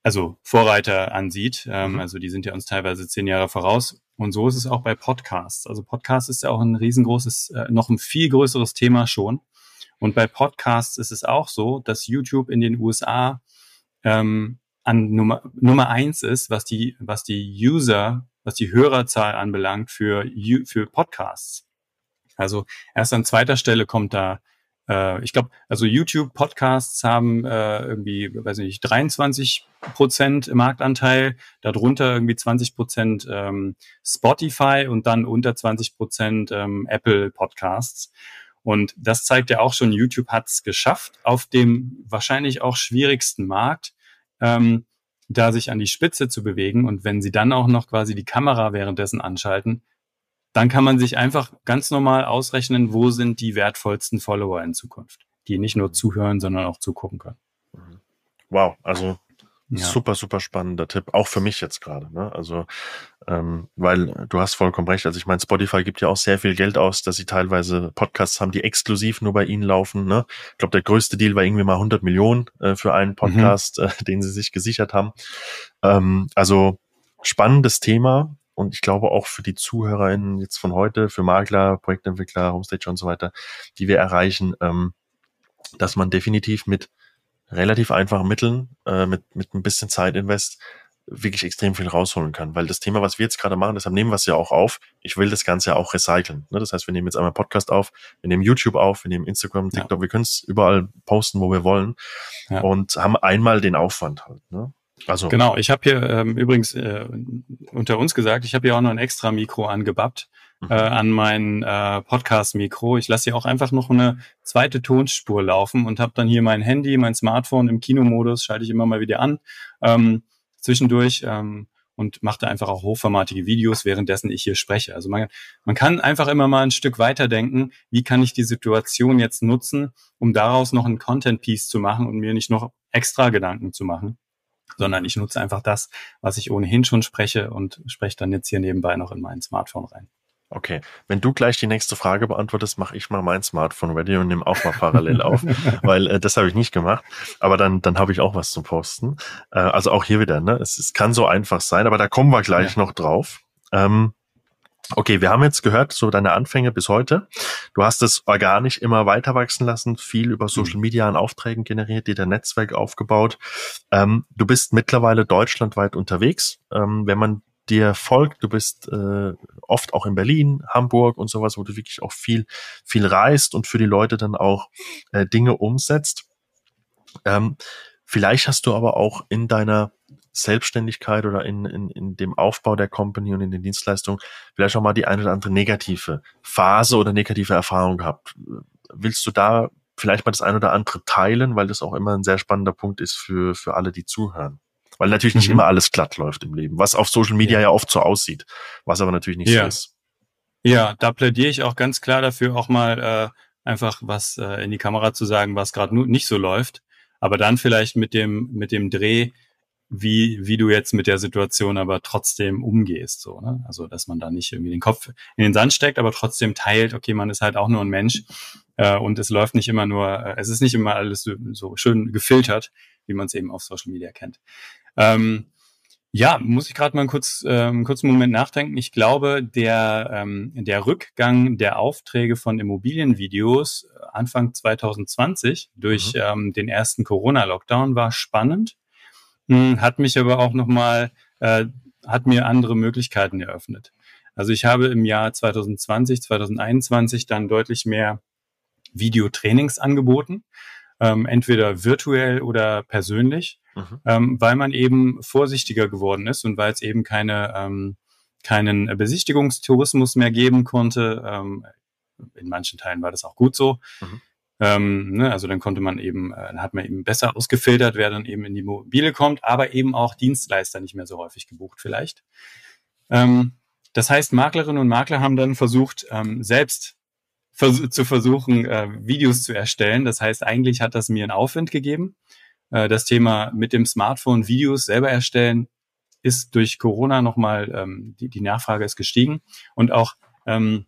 also Vorreiter ansieht. Ähm, mhm. Also die sind ja uns teilweise zehn Jahre voraus. Und so ist es auch bei Podcasts. Also Podcast ist ja auch ein riesengroßes, äh, noch ein viel größeres Thema schon. Und bei Podcasts ist es auch so, dass YouTube in den USA ähm, an Nummer, Nummer eins ist, was die, was die User, was die Hörerzahl anbelangt für, für Podcasts. Also erst an zweiter Stelle kommt da, äh, ich glaube, also YouTube-Podcasts haben äh, irgendwie, weiß nicht, 23 Prozent Marktanteil, darunter irgendwie 20 Prozent ähm, Spotify und dann unter 20 Prozent ähm, Apple Podcasts. Und das zeigt ja auch schon, YouTube hat es geschafft, auf dem wahrscheinlich auch schwierigsten Markt, ähm, da sich an die Spitze zu bewegen. Und wenn sie dann auch noch quasi die Kamera währenddessen anschalten, dann kann man sich einfach ganz normal ausrechnen, wo sind die wertvollsten Follower in Zukunft, die nicht nur zuhören, sondern auch zugucken können. Wow, also ja. super, super spannender Tipp, auch für mich jetzt gerade. Ne? Also, ähm, weil du hast vollkommen recht. Also ich meine, Spotify gibt ja auch sehr viel Geld aus, dass sie teilweise Podcasts haben, die exklusiv nur bei ihnen laufen. Ne? Ich glaube, der größte Deal war irgendwie mal 100 Millionen äh, für einen mhm. Podcast, mhm. äh, den sie sich gesichert haben. Ähm, also spannendes Thema und ich glaube auch für die ZuhörerInnen jetzt von heute, für Makler, Projektentwickler, Homestage und so weiter, die wir erreichen, ähm, dass man definitiv mit relativ einfachen Mitteln, äh, mit, mit ein bisschen Zeit invest, wirklich extrem viel rausholen kann. Weil das Thema, was wir jetzt gerade machen, deshalb nehmen wir es ja auch auf. Ich will das Ganze ja auch recyceln. Ne? Das heißt, wir nehmen jetzt einmal Podcast auf, wir nehmen YouTube auf, wir nehmen Instagram, TikTok, ja. wir können es überall posten, wo wir wollen ja. und haben einmal den Aufwand halt. Ne? Also genau, ich habe hier ähm, übrigens äh, unter uns gesagt, ich habe hier auch noch ein extra Mikro angebappt mhm. äh, an mein äh, Podcast-Mikro. Ich lasse hier auch einfach noch eine zweite Tonspur laufen und habe dann hier mein Handy, mein Smartphone im Kinomodus, schalte ich immer mal wieder an ähm, zwischendurch ähm, und mache da einfach auch hochformatige Videos, währenddessen ich hier spreche. Also man, man kann einfach immer mal ein Stück weiterdenken, wie kann ich die Situation jetzt nutzen, um daraus noch ein Content-Piece zu machen und mir nicht noch extra Gedanken zu machen sondern ich nutze einfach das, was ich ohnehin schon spreche und spreche dann jetzt hier nebenbei noch in mein Smartphone rein. Okay, wenn du gleich die nächste Frage beantwortest, mache ich mal mein Smartphone ready und nehme auch mal parallel auf, weil äh, das habe ich nicht gemacht. Aber dann, dann habe ich auch was zu posten. Äh, also auch hier wieder, ne? Es, es kann so einfach sein, aber da kommen wir gleich ja. noch drauf. Ähm, Okay, wir haben jetzt gehört, so deine Anfänge bis heute. Du hast es organisch immer weiter wachsen lassen, viel über Social Media an Aufträgen generiert, dir dein Netzwerk aufgebaut. Ähm, du bist mittlerweile deutschlandweit unterwegs. Ähm, wenn man dir folgt, du bist äh, oft auch in Berlin, Hamburg und sowas, wo du wirklich auch viel, viel reist und für die Leute dann auch äh, Dinge umsetzt. Ähm, vielleicht hast du aber auch in deiner Selbstständigkeit oder in, in, in dem Aufbau der Company und in den Dienstleistungen vielleicht auch mal die eine oder andere negative Phase oder negative Erfahrung gehabt. Willst du da vielleicht mal das eine oder andere teilen, weil das auch immer ein sehr spannender Punkt ist für, für alle, die zuhören? Weil natürlich nicht mhm. immer alles glatt läuft im Leben, was auf Social Media ja, ja oft so aussieht, was aber natürlich nicht ja. so ist. Ja, da plädiere ich auch ganz klar dafür, auch mal äh, einfach was äh, in die Kamera zu sagen, was gerade nicht so läuft. Aber dann vielleicht mit dem, mit dem Dreh, wie, wie du jetzt mit der Situation aber trotzdem umgehst. So, ne? Also, dass man da nicht irgendwie den Kopf in den Sand steckt, aber trotzdem teilt, okay, man ist halt auch nur ein Mensch äh, und es läuft nicht immer nur, äh, es ist nicht immer alles so, so schön gefiltert. wie man es eben auf Social Media kennt. Ähm, ja, muss ich gerade mal einen, kurz, äh, einen kurzen Moment nachdenken. Ich glaube, der, ähm, der Rückgang der Aufträge von Immobilienvideos Anfang 2020 durch mhm. ähm, den ersten Corona-Lockdown war spannend, hm, hat mich aber auch nochmal, äh, hat mir andere Möglichkeiten eröffnet. Also ich habe im Jahr 2020, 2021 dann deutlich mehr Videotrainings angeboten, ähm, entweder virtuell oder persönlich mhm. ähm, weil man eben vorsichtiger geworden ist und weil es eben keine, ähm, keinen Besichtigungstourismus mehr geben konnte. Ähm, in manchen Teilen war das auch gut so. Mhm. Ähm, ne, also dann konnte man eben, äh, hat man eben besser ausgefiltert, wer dann eben in die Mobile kommt, aber eben auch Dienstleister nicht mehr so häufig gebucht vielleicht. Ähm, das heißt, Maklerinnen und Makler haben dann versucht, ähm, selbst vers zu versuchen, äh, Videos zu erstellen. Das heißt, eigentlich hat das mir einen Aufwind gegeben. Äh, das Thema mit dem Smartphone Videos selber erstellen ist durch Corona nochmal, ähm, die, die Nachfrage ist gestiegen und auch ähm,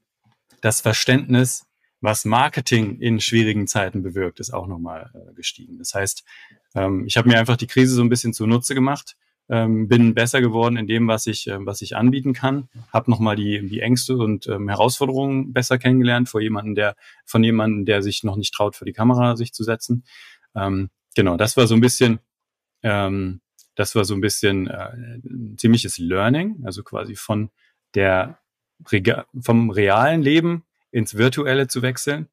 das Verständnis, was Marketing in schwierigen Zeiten bewirkt, ist auch nochmal äh, gestiegen. Das heißt, ähm, ich habe mir einfach die Krise so ein bisschen zunutze gemacht, ähm, bin besser geworden in dem, was ich, äh, was ich anbieten kann, habe nochmal die, die Ängste und ähm, Herausforderungen besser kennengelernt vor jemanden, der, von jemandem, der sich noch nicht traut, vor die Kamera sich zu setzen. Ähm, genau, das war so ein bisschen, ähm, das war so ein bisschen äh, ziemliches Learning, also quasi von der vom realen Leben ins virtuelle zu wechseln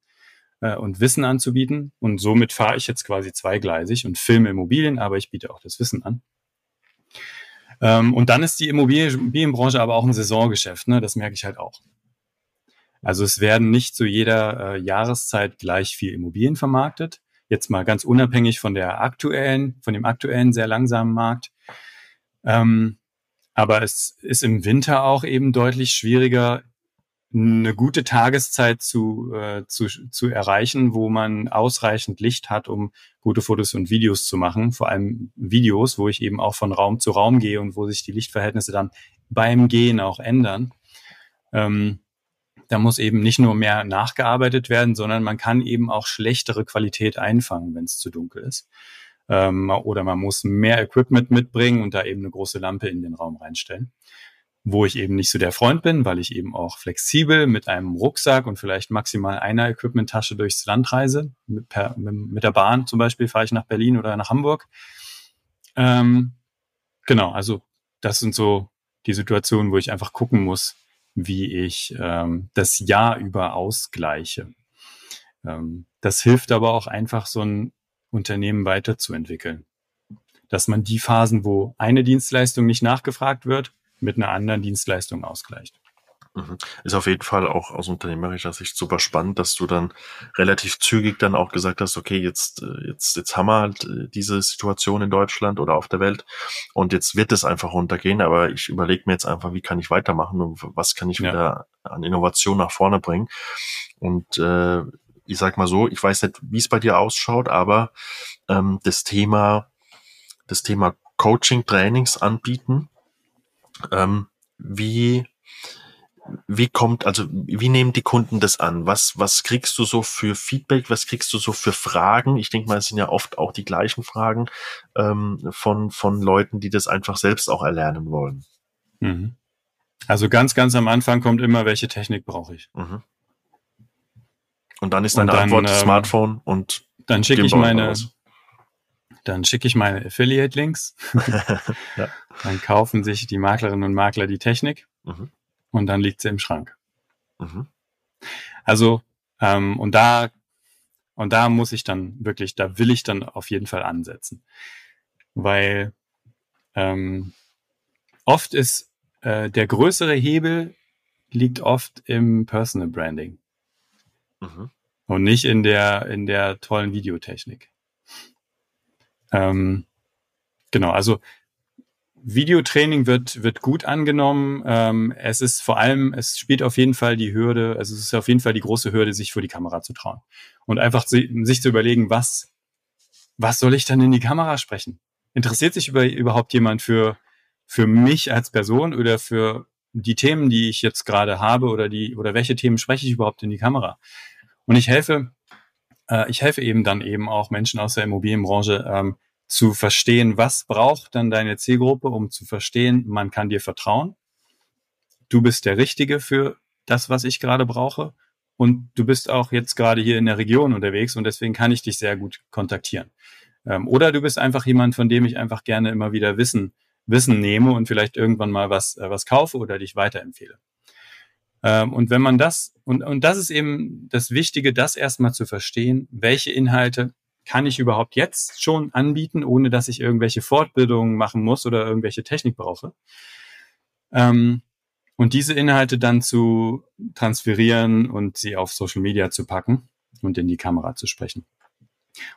äh, und Wissen anzubieten. Und somit fahre ich jetzt quasi zweigleisig und filme Immobilien, aber ich biete auch das Wissen an. Ähm, und dann ist die Immobilienbranche aber auch ein Saisongeschäft, ne? das merke ich halt auch. Also es werden nicht zu jeder äh, Jahreszeit gleich viel Immobilien vermarktet jetzt mal ganz unabhängig von der aktuellen, von dem aktuellen sehr langsamen Markt. Ähm, aber es ist im Winter auch eben deutlich schwieriger, eine gute Tageszeit zu, äh, zu, zu erreichen, wo man ausreichend Licht hat, um gute Fotos und Videos zu machen. Vor allem Videos, wo ich eben auch von Raum zu Raum gehe und wo sich die Lichtverhältnisse dann beim Gehen auch ändern. Ähm, da muss eben nicht nur mehr nachgearbeitet werden, sondern man kann eben auch schlechtere Qualität einfangen, wenn es zu dunkel ist. Ähm, oder man muss mehr Equipment mitbringen und da eben eine große Lampe in den Raum reinstellen. Wo ich eben nicht so der Freund bin, weil ich eben auch flexibel mit einem Rucksack und vielleicht maximal einer Equipmenttasche durchs Land reise. Mit, per, mit der Bahn zum Beispiel fahre ich nach Berlin oder nach Hamburg. Ähm, genau, also das sind so die Situationen, wo ich einfach gucken muss, wie ich ähm, das Jahr über ausgleiche. Ähm, das hilft aber auch einfach, so ein Unternehmen weiterzuentwickeln. Dass man die Phasen, wo eine Dienstleistung nicht nachgefragt wird, mit einer anderen Dienstleistung ausgleicht. Mhm. Ist auf jeden Fall auch aus unternehmerischer Sicht super spannend, dass du dann relativ zügig dann auch gesagt hast, okay, jetzt, äh, jetzt, jetzt haben wir halt äh, diese Situation in Deutschland oder auf der Welt und jetzt wird es einfach runtergehen, aber ich überlege mir jetzt einfach, wie kann ich weitermachen und was kann ich ja. wieder an Innovation nach vorne bringen. Und äh, ich sag mal so, ich weiß nicht, wie es bei dir ausschaut, aber ähm, das Thema, das Thema Coaching, Trainings anbieten, ähm, wie wie kommt, also wie nehmen die Kunden das an? Was, was kriegst du so für Feedback? Was kriegst du so für Fragen? Ich denke mal, es sind ja oft auch die gleichen Fragen ähm, von, von Leuten, die das einfach selbst auch erlernen wollen. Mhm. Also ganz, ganz am Anfang kommt immer, welche Technik brauche ich? Mhm. Und dann ist deine dann, Antwort ähm, Smartphone und dann schicke ich meine, dann schicke ich meine Affiliate-Links. ja. Dann kaufen sich die Maklerinnen und Makler die Technik. Mhm und dann liegt sie im Schrank. Mhm. Also, ähm, und da, und da muss ich dann wirklich, da will ich dann auf jeden Fall ansetzen. Weil ähm, oft ist äh, der größere Hebel liegt oft im Personal Branding. Mhm. Und nicht in der, in der tollen Videotechnik. Ähm, genau, also Videotraining wird, wird gut angenommen. Ähm, es ist vor allem, es spielt auf jeden Fall die Hürde, also es ist auf jeden Fall die große Hürde, sich vor die Kamera zu trauen. Und einfach zu, sich zu überlegen, was, was soll ich dann in die Kamera sprechen? Interessiert sich über, überhaupt jemand für, für mich als Person oder für die Themen, die ich jetzt gerade habe oder die, oder welche Themen spreche ich überhaupt in die Kamera? Und ich helfe, äh, ich helfe eben dann eben auch Menschen aus der Immobilienbranche, ähm, zu verstehen, was braucht dann deine Zielgruppe, um zu verstehen, man kann dir vertrauen. Du bist der Richtige für das, was ich gerade brauche. Und du bist auch jetzt gerade hier in der Region unterwegs und deswegen kann ich dich sehr gut kontaktieren. Ähm, oder du bist einfach jemand, von dem ich einfach gerne immer wieder Wissen, Wissen nehme und vielleicht irgendwann mal was, äh, was kaufe oder dich weiterempfehle. Ähm, und wenn man das, und, und das ist eben das Wichtige, das erstmal zu verstehen, welche Inhalte kann ich überhaupt jetzt schon anbieten, ohne dass ich irgendwelche Fortbildungen machen muss oder irgendwelche Technik brauche. Ähm, und diese Inhalte dann zu transferieren und sie auf Social Media zu packen und in die Kamera zu sprechen.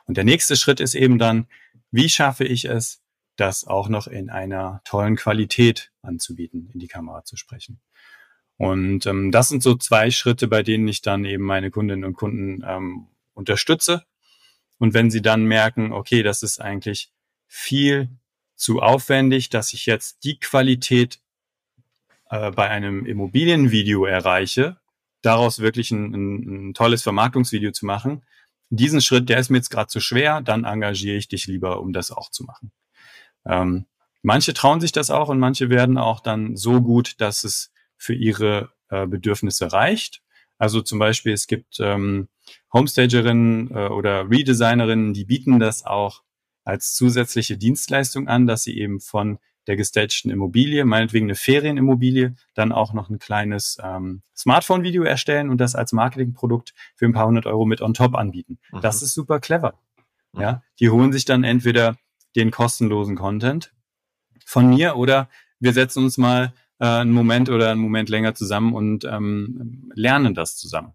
Und der nächste Schritt ist eben dann, wie schaffe ich es, das auch noch in einer tollen Qualität anzubieten, in die Kamera zu sprechen. Und ähm, das sind so zwei Schritte, bei denen ich dann eben meine Kundinnen und Kunden ähm, unterstütze und wenn sie dann merken, okay, das ist eigentlich viel zu aufwendig, dass ich jetzt die Qualität äh, bei einem Immobilienvideo erreiche, daraus wirklich ein, ein, ein tolles Vermarktungsvideo zu machen, diesen Schritt, der ist mir jetzt gerade zu schwer, dann engagiere ich dich lieber, um das auch zu machen. Ähm, manche trauen sich das auch und manche werden auch dann so gut, dass es für ihre äh, Bedürfnisse reicht. Also zum Beispiel, es gibt ähm, Homestagerinnen äh, oder Redesignerinnen, die bieten das auch als zusätzliche Dienstleistung an, dass sie eben von der gestagten Immobilie, meinetwegen eine Ferienimmobilie, dann auch noch ein kleines ähm, Smartphone-Video erstellen und das als Marketingprodukt für ein paar hundert Euro mit on top anbieten. Mhm. Das ist super clever. Mhm. Ja, die holen sich dann entweder den kostenlosen Content von mir oder wir setzen uns mal äh, einen Moment oder einen Moment länger zusammen und ähm, lernen das zusammen.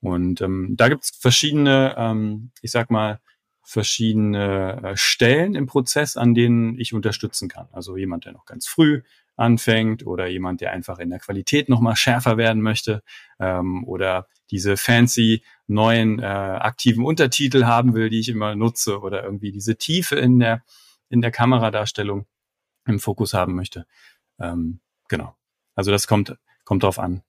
Und ähm, da gibt's verschiedene, ähm, ich sag mal, verschiedene äh, Stellen im Prozess, an denen ich unterstützen kann. Also jemand, der noch ganz früh anfängt oder jemand, der einfach in der Qualität nochmal schärfer werden möchte ähm, oder diese fancy neuen äh, aktiven Untertitel haben will, die ich immer nutze oder irgendwie diese Tiefe in der in der Kameradarstellung im Fokus haben möchte. Ähm, genau. Also das kommt, kommt drauf an,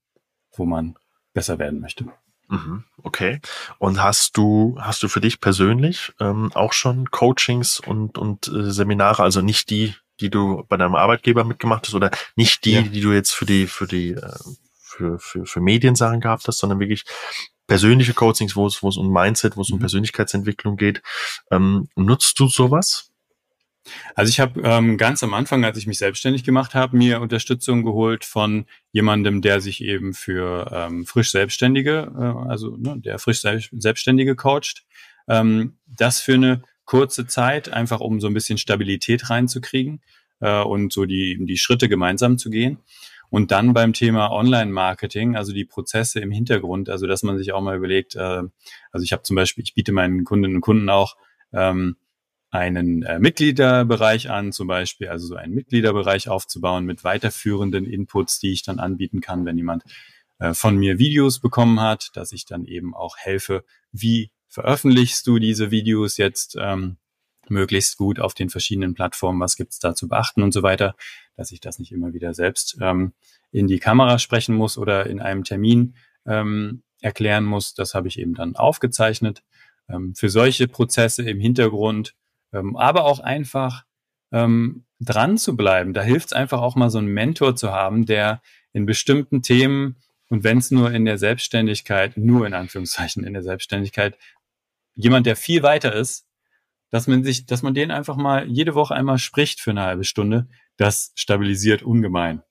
wo man besser werden möchte. Mhm, okay. Und hast du, hast du für dich persönlich ähm, auch schon Coachings und, und äh, Seminare, also nicht die, die du bei deinem Arbeitgeber mitgemacht hast oder nicht die, ja. die du jetzt für die, für die, äh, für, für, für Mediensachen gehabt hast, sondern wirklich persönliche Coachings, wo es, wo es um Mindset, wo es um mhm. Persönlichkeitsentwicklung geht. Ähm, nutzt du sowas? Also ich habe ähm, ganz am Anfang, als ich mich selbstständig gemacht habe, mir Unterstützung geholt von jemandem, der sich eben für ähm, frisch Selbstständige, äh, also ne, der frisch Selbstständige coacht. Ähm, das für eine kurze Zeit, einfach um so ein bisschen Stabilität reinzukriegen äh, und so die, die Schritte gemeinsam zu gehen. Und dann beim Thema Online-Marketing, also die Prozesse im Hintergrund, also dass man sich auch mal überlegt, äh, also ich habe zum Beispiel, ich biete meinen Kundinnen und Kunden auch ähm, einen äh, Mitgliederbereich an, zum Beispiel, also so einen Mitgliederbereich aufzubauen mit weiterführenden Inputs, die ich dann anbieten kann, wenn jemand äh, von mir Videos bekommen hat, dass ich dann eben auch helfe, wie veröffentlichst du diese Videos jetzt ähm, möglichst gut auf den verschiedenen Plattformen, was gibt's da zu beachten und so weiter, dass ich das nicht immer wieder selbst ähm, in die Kamera sprechen muss oder in einem Termin ähm, erklären muss. Das habe ich eben dann aufgezeichnet. Ähm, für solche Prozesse im Hintergrund ähm, aber auch einfach ähm, dran zu bleiben. Da hilft es einfach auch mal so einen Mentor zu haben, der in bestimmten Themen und wenn es nur in der Selbstständigkeit, nur in Anführungszeichen in der Selbstständigkeit, jemand, der viel weiter ist, dass man sich, dass man den einfach mal jede Woche einmal spricht für eine halbe Stunde, das stabilisiert ungemein.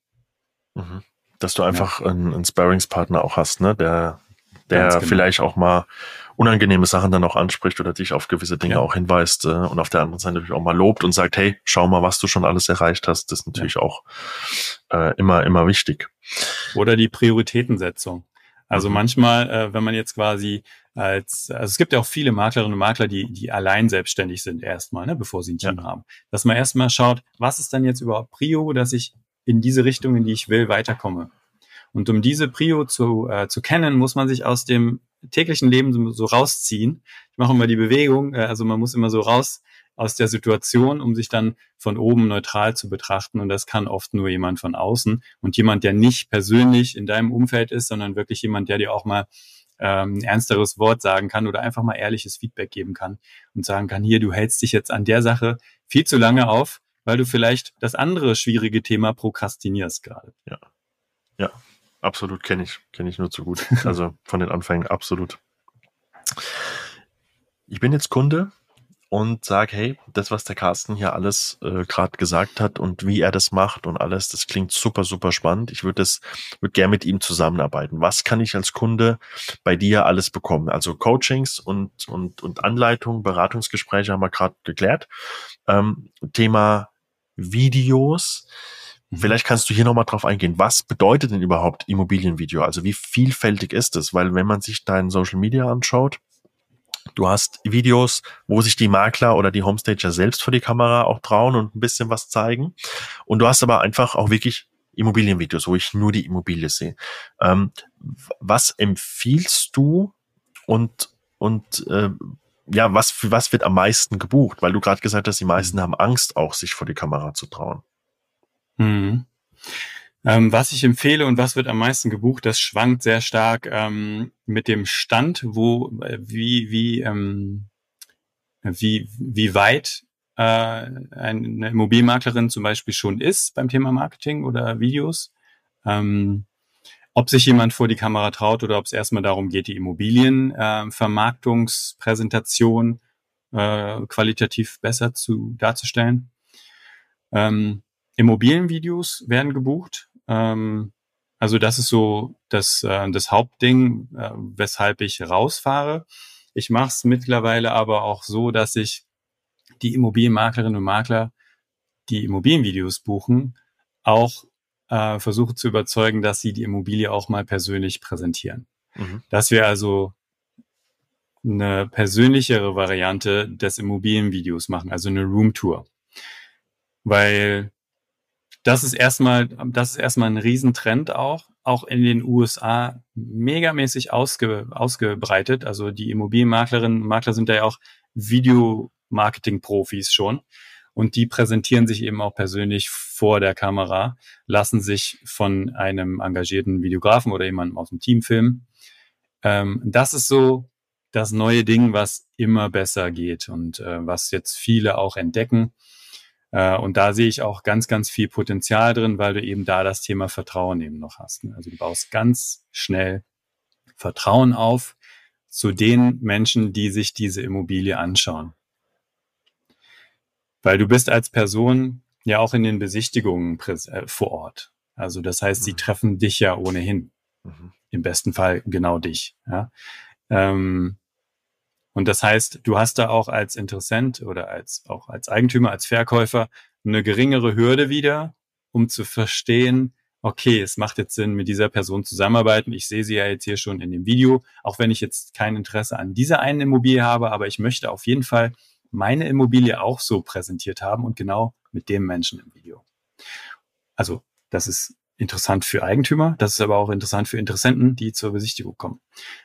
Mhm. Dass du einfach ja. einen, einen Sparringspartner auch hast, ne, der, der genau. vielleicht auch mal unangenehme Sachen dann auch anspricht oder dich auf gewisse Dinge ja. auch hinweist äh, und auf der anderen Seite natürlich auch mal lobt und sagt, hey, schau mal, was du schon alles erreicht hast. Das ist natürlich ja. auch äh, immer, immer wichtig. Oder die Prioritätensetzung. Also mhm. manchmal, äh, wenn man jetzt quasi als, also es gibt ja auch viele Maklerinnen und Makler, die, die allein selbstständig sind erstmal, ne, bevor sie ein Team ja. haben. Dass man erstmal schaut, was ist dann jetzt überhaupt Prio, dass ich in diese Richtung, in die ich will, weiterkomme. Und um diese Prio zu, äh, zu kennen, muss man sich aus dem täglichen Leben so, rausziehen. Ich mache immer die Bewegung, äh, also man muss immer so raus aus der Situation, um sich dann von oben neutral zu betrachten. Und das kann oft nur jemand von außen und jemand, der nicht persönlich in deinem Umfeld ist, sondern wirklich jemand, der dir auch mal ähm, ein ernsteres Wort sagen kann oder einfach mal ehrliches Feedback geben kann und sagen kann, hier, du hältst dich jetzt an der Sache viel zu lange auf, weil du vielleicht das andere schwierige Thema prokrastinierst gerade. Ja. Ja, absolut kenne ich, kenne ich nur zu gut. Also von den Anfängen absolut. Ich bin jetzt Kunde und sage, hey, das, was der Carsten hier alles äh, gerade gesagt hat und wie er das macht und alles, das klingt super, super spannend. Ich würde das, würde gerne mit ihm zusammenarbeiten. Was kann ich als Kunde bei dir alles bekommen? Also Coachings und, und, und Anleitungen, Beratungsgespräche haben wir gerade geklärt. Ähm, Thema Videos. Mhm. Vielleicht kannst du hier nochmal drauf eingehen. Was bedeutet denn überhaupt Immobilienvideo? Also wie vielfältig ist es? Weil wenn man sich dein Social Media anschaut, Du hast Videos, wo sich die Makler oder die Homestager selbst vor die Kamera auch trauen und ein bisschen was zeigen. Und du hast aber einfach auch wirklich Immobilienvideos, wo ich nur die Immobilie sehe. Ähm, was empfiehlst du und, und äh, ja, was, was wird am meisten gebucht? Weil du gerade gesagt hast, die meisten haben Angst, auch sich vor die Kamera zu trauen. Mhm. Ähm, was ich empfehle und was wird am meisten gebucht, das schwankt sehr stark ähm, mit dem Stand, wo äh, wie wie ähm, wie wie weit äh, eine Immobilienmaklerin zum Beispiel schon ist beim Thema Marketing oder Videos. Ähm, ob sich jemand vor die Kamera traut oder ob es erstmal darum geht, die Immobilienvermarktungspräsentation äh, äh, qualitativ besser zu darzustellen. Ähm, Immobilienvideos werden gebucht. Ähm, also das ist so das, äh, das Hauptding, äh, weshalb ich rausfahre. Ich mache es mittlerweile aber auch so, dass ich die Immobilienmaklerinnen und Makler, die Immobilienvideos buchen, auch äh, versuche zu überzeugen, dass sie die Immobilie auch mal persönlich präsentieren. Mhm. Dass wir also eine persönlichere Variante des Immobilienvideos machen, also eine Roomtour. Weil das ist erstmal, das ist erstmal ein Riesentrend auch, auch in den USA megamäßig ausge, ausgebreitet. Also die Immobilienmaklerinnen und Makler sind da ja auch Videomarketing-Profis schon. Und die präsentieren sich eben auch persönlich vor der Kamera, lassen sich von einem engagierten Videografen oder jemandem aus dem Team filmen. Ähm, das ist so das neue Ding, was immer besser geht und äh, was jetzt viele auch entdecken. Äh, und da sehe ich auch ganz, ganz viel Potenzial drin, weil du eben da das Thema Vertrauen eben noch hast. Ne? Also du baust ganz schnell Vertrauen auf zu den Menschen, die sich diese Immobilie anschauen. Weil du bist als Person ja auch in den Besichtigungen äh, vor Ort. Also das heißt, sie mhm. treffen dich ja ohnehin. Mhm. Im besten Fall genau dich. Ja? Ähm, und das heißt, du hast da auch als Interessent oder als auch als Eigentümer, als Verkäufer eine geringere Hürde wieder, um zu verstehen, okay, es macht jetzt Sinn, mit dieser Person zusammenarbeiten. Ich sehe sie ja jetzt hier schon in dem Video, auch wenn ich jetzt kein Interesse an dieser einen Immobilie habe, aber ich möchte auf jeden Fall meine Immobilie auch so präsentiert haben und genau mit dem Menschen im Video. Also, das ist interessant für Eigentümer, das ist aber auch interessant für Interessenten, die zur Besichtigung kommen.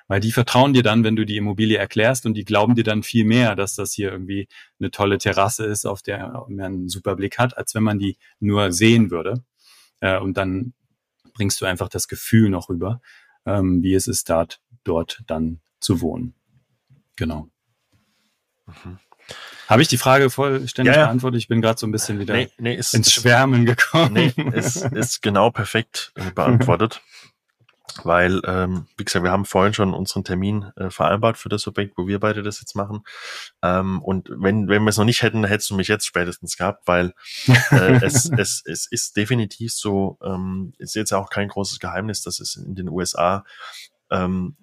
Weil die vertrauen dir dann, wenn du die Immobilie erklärst und die glauben dir dann viel mehr, dass das hier irgendwie eine tolle Terrasse ist, auf der man einen super Blick hat, als wenn man die nur sehen würde. Äh, und dann bringst du einfach das Gefühl noch rüber, ähm, wie es ist, dort, dort dann zu wohnen. Genau. Mhm. Habe ich die Frage vollständig ja, ja. beantwortet? Ich bin gerade so ein bisschen wieder nee, nee, ist, ins Schwärmen gekommen. Nee, es ist genau perfekt äh, beantwortet. weil, ähm, wie gesagt, wir haben vorhin schon unseren Termin äh, vereinbart für das Objekt, wo wir beide das jetzt machen. Ähm, und wenn, wenn wir es noch nicht hätten, hättest du mich jetzt spätestens gehabt, weil äh, es, es, es ist definitiv so, ähm, ist jetzt auch kein großes Geheimnis, dass es in den USA ähm,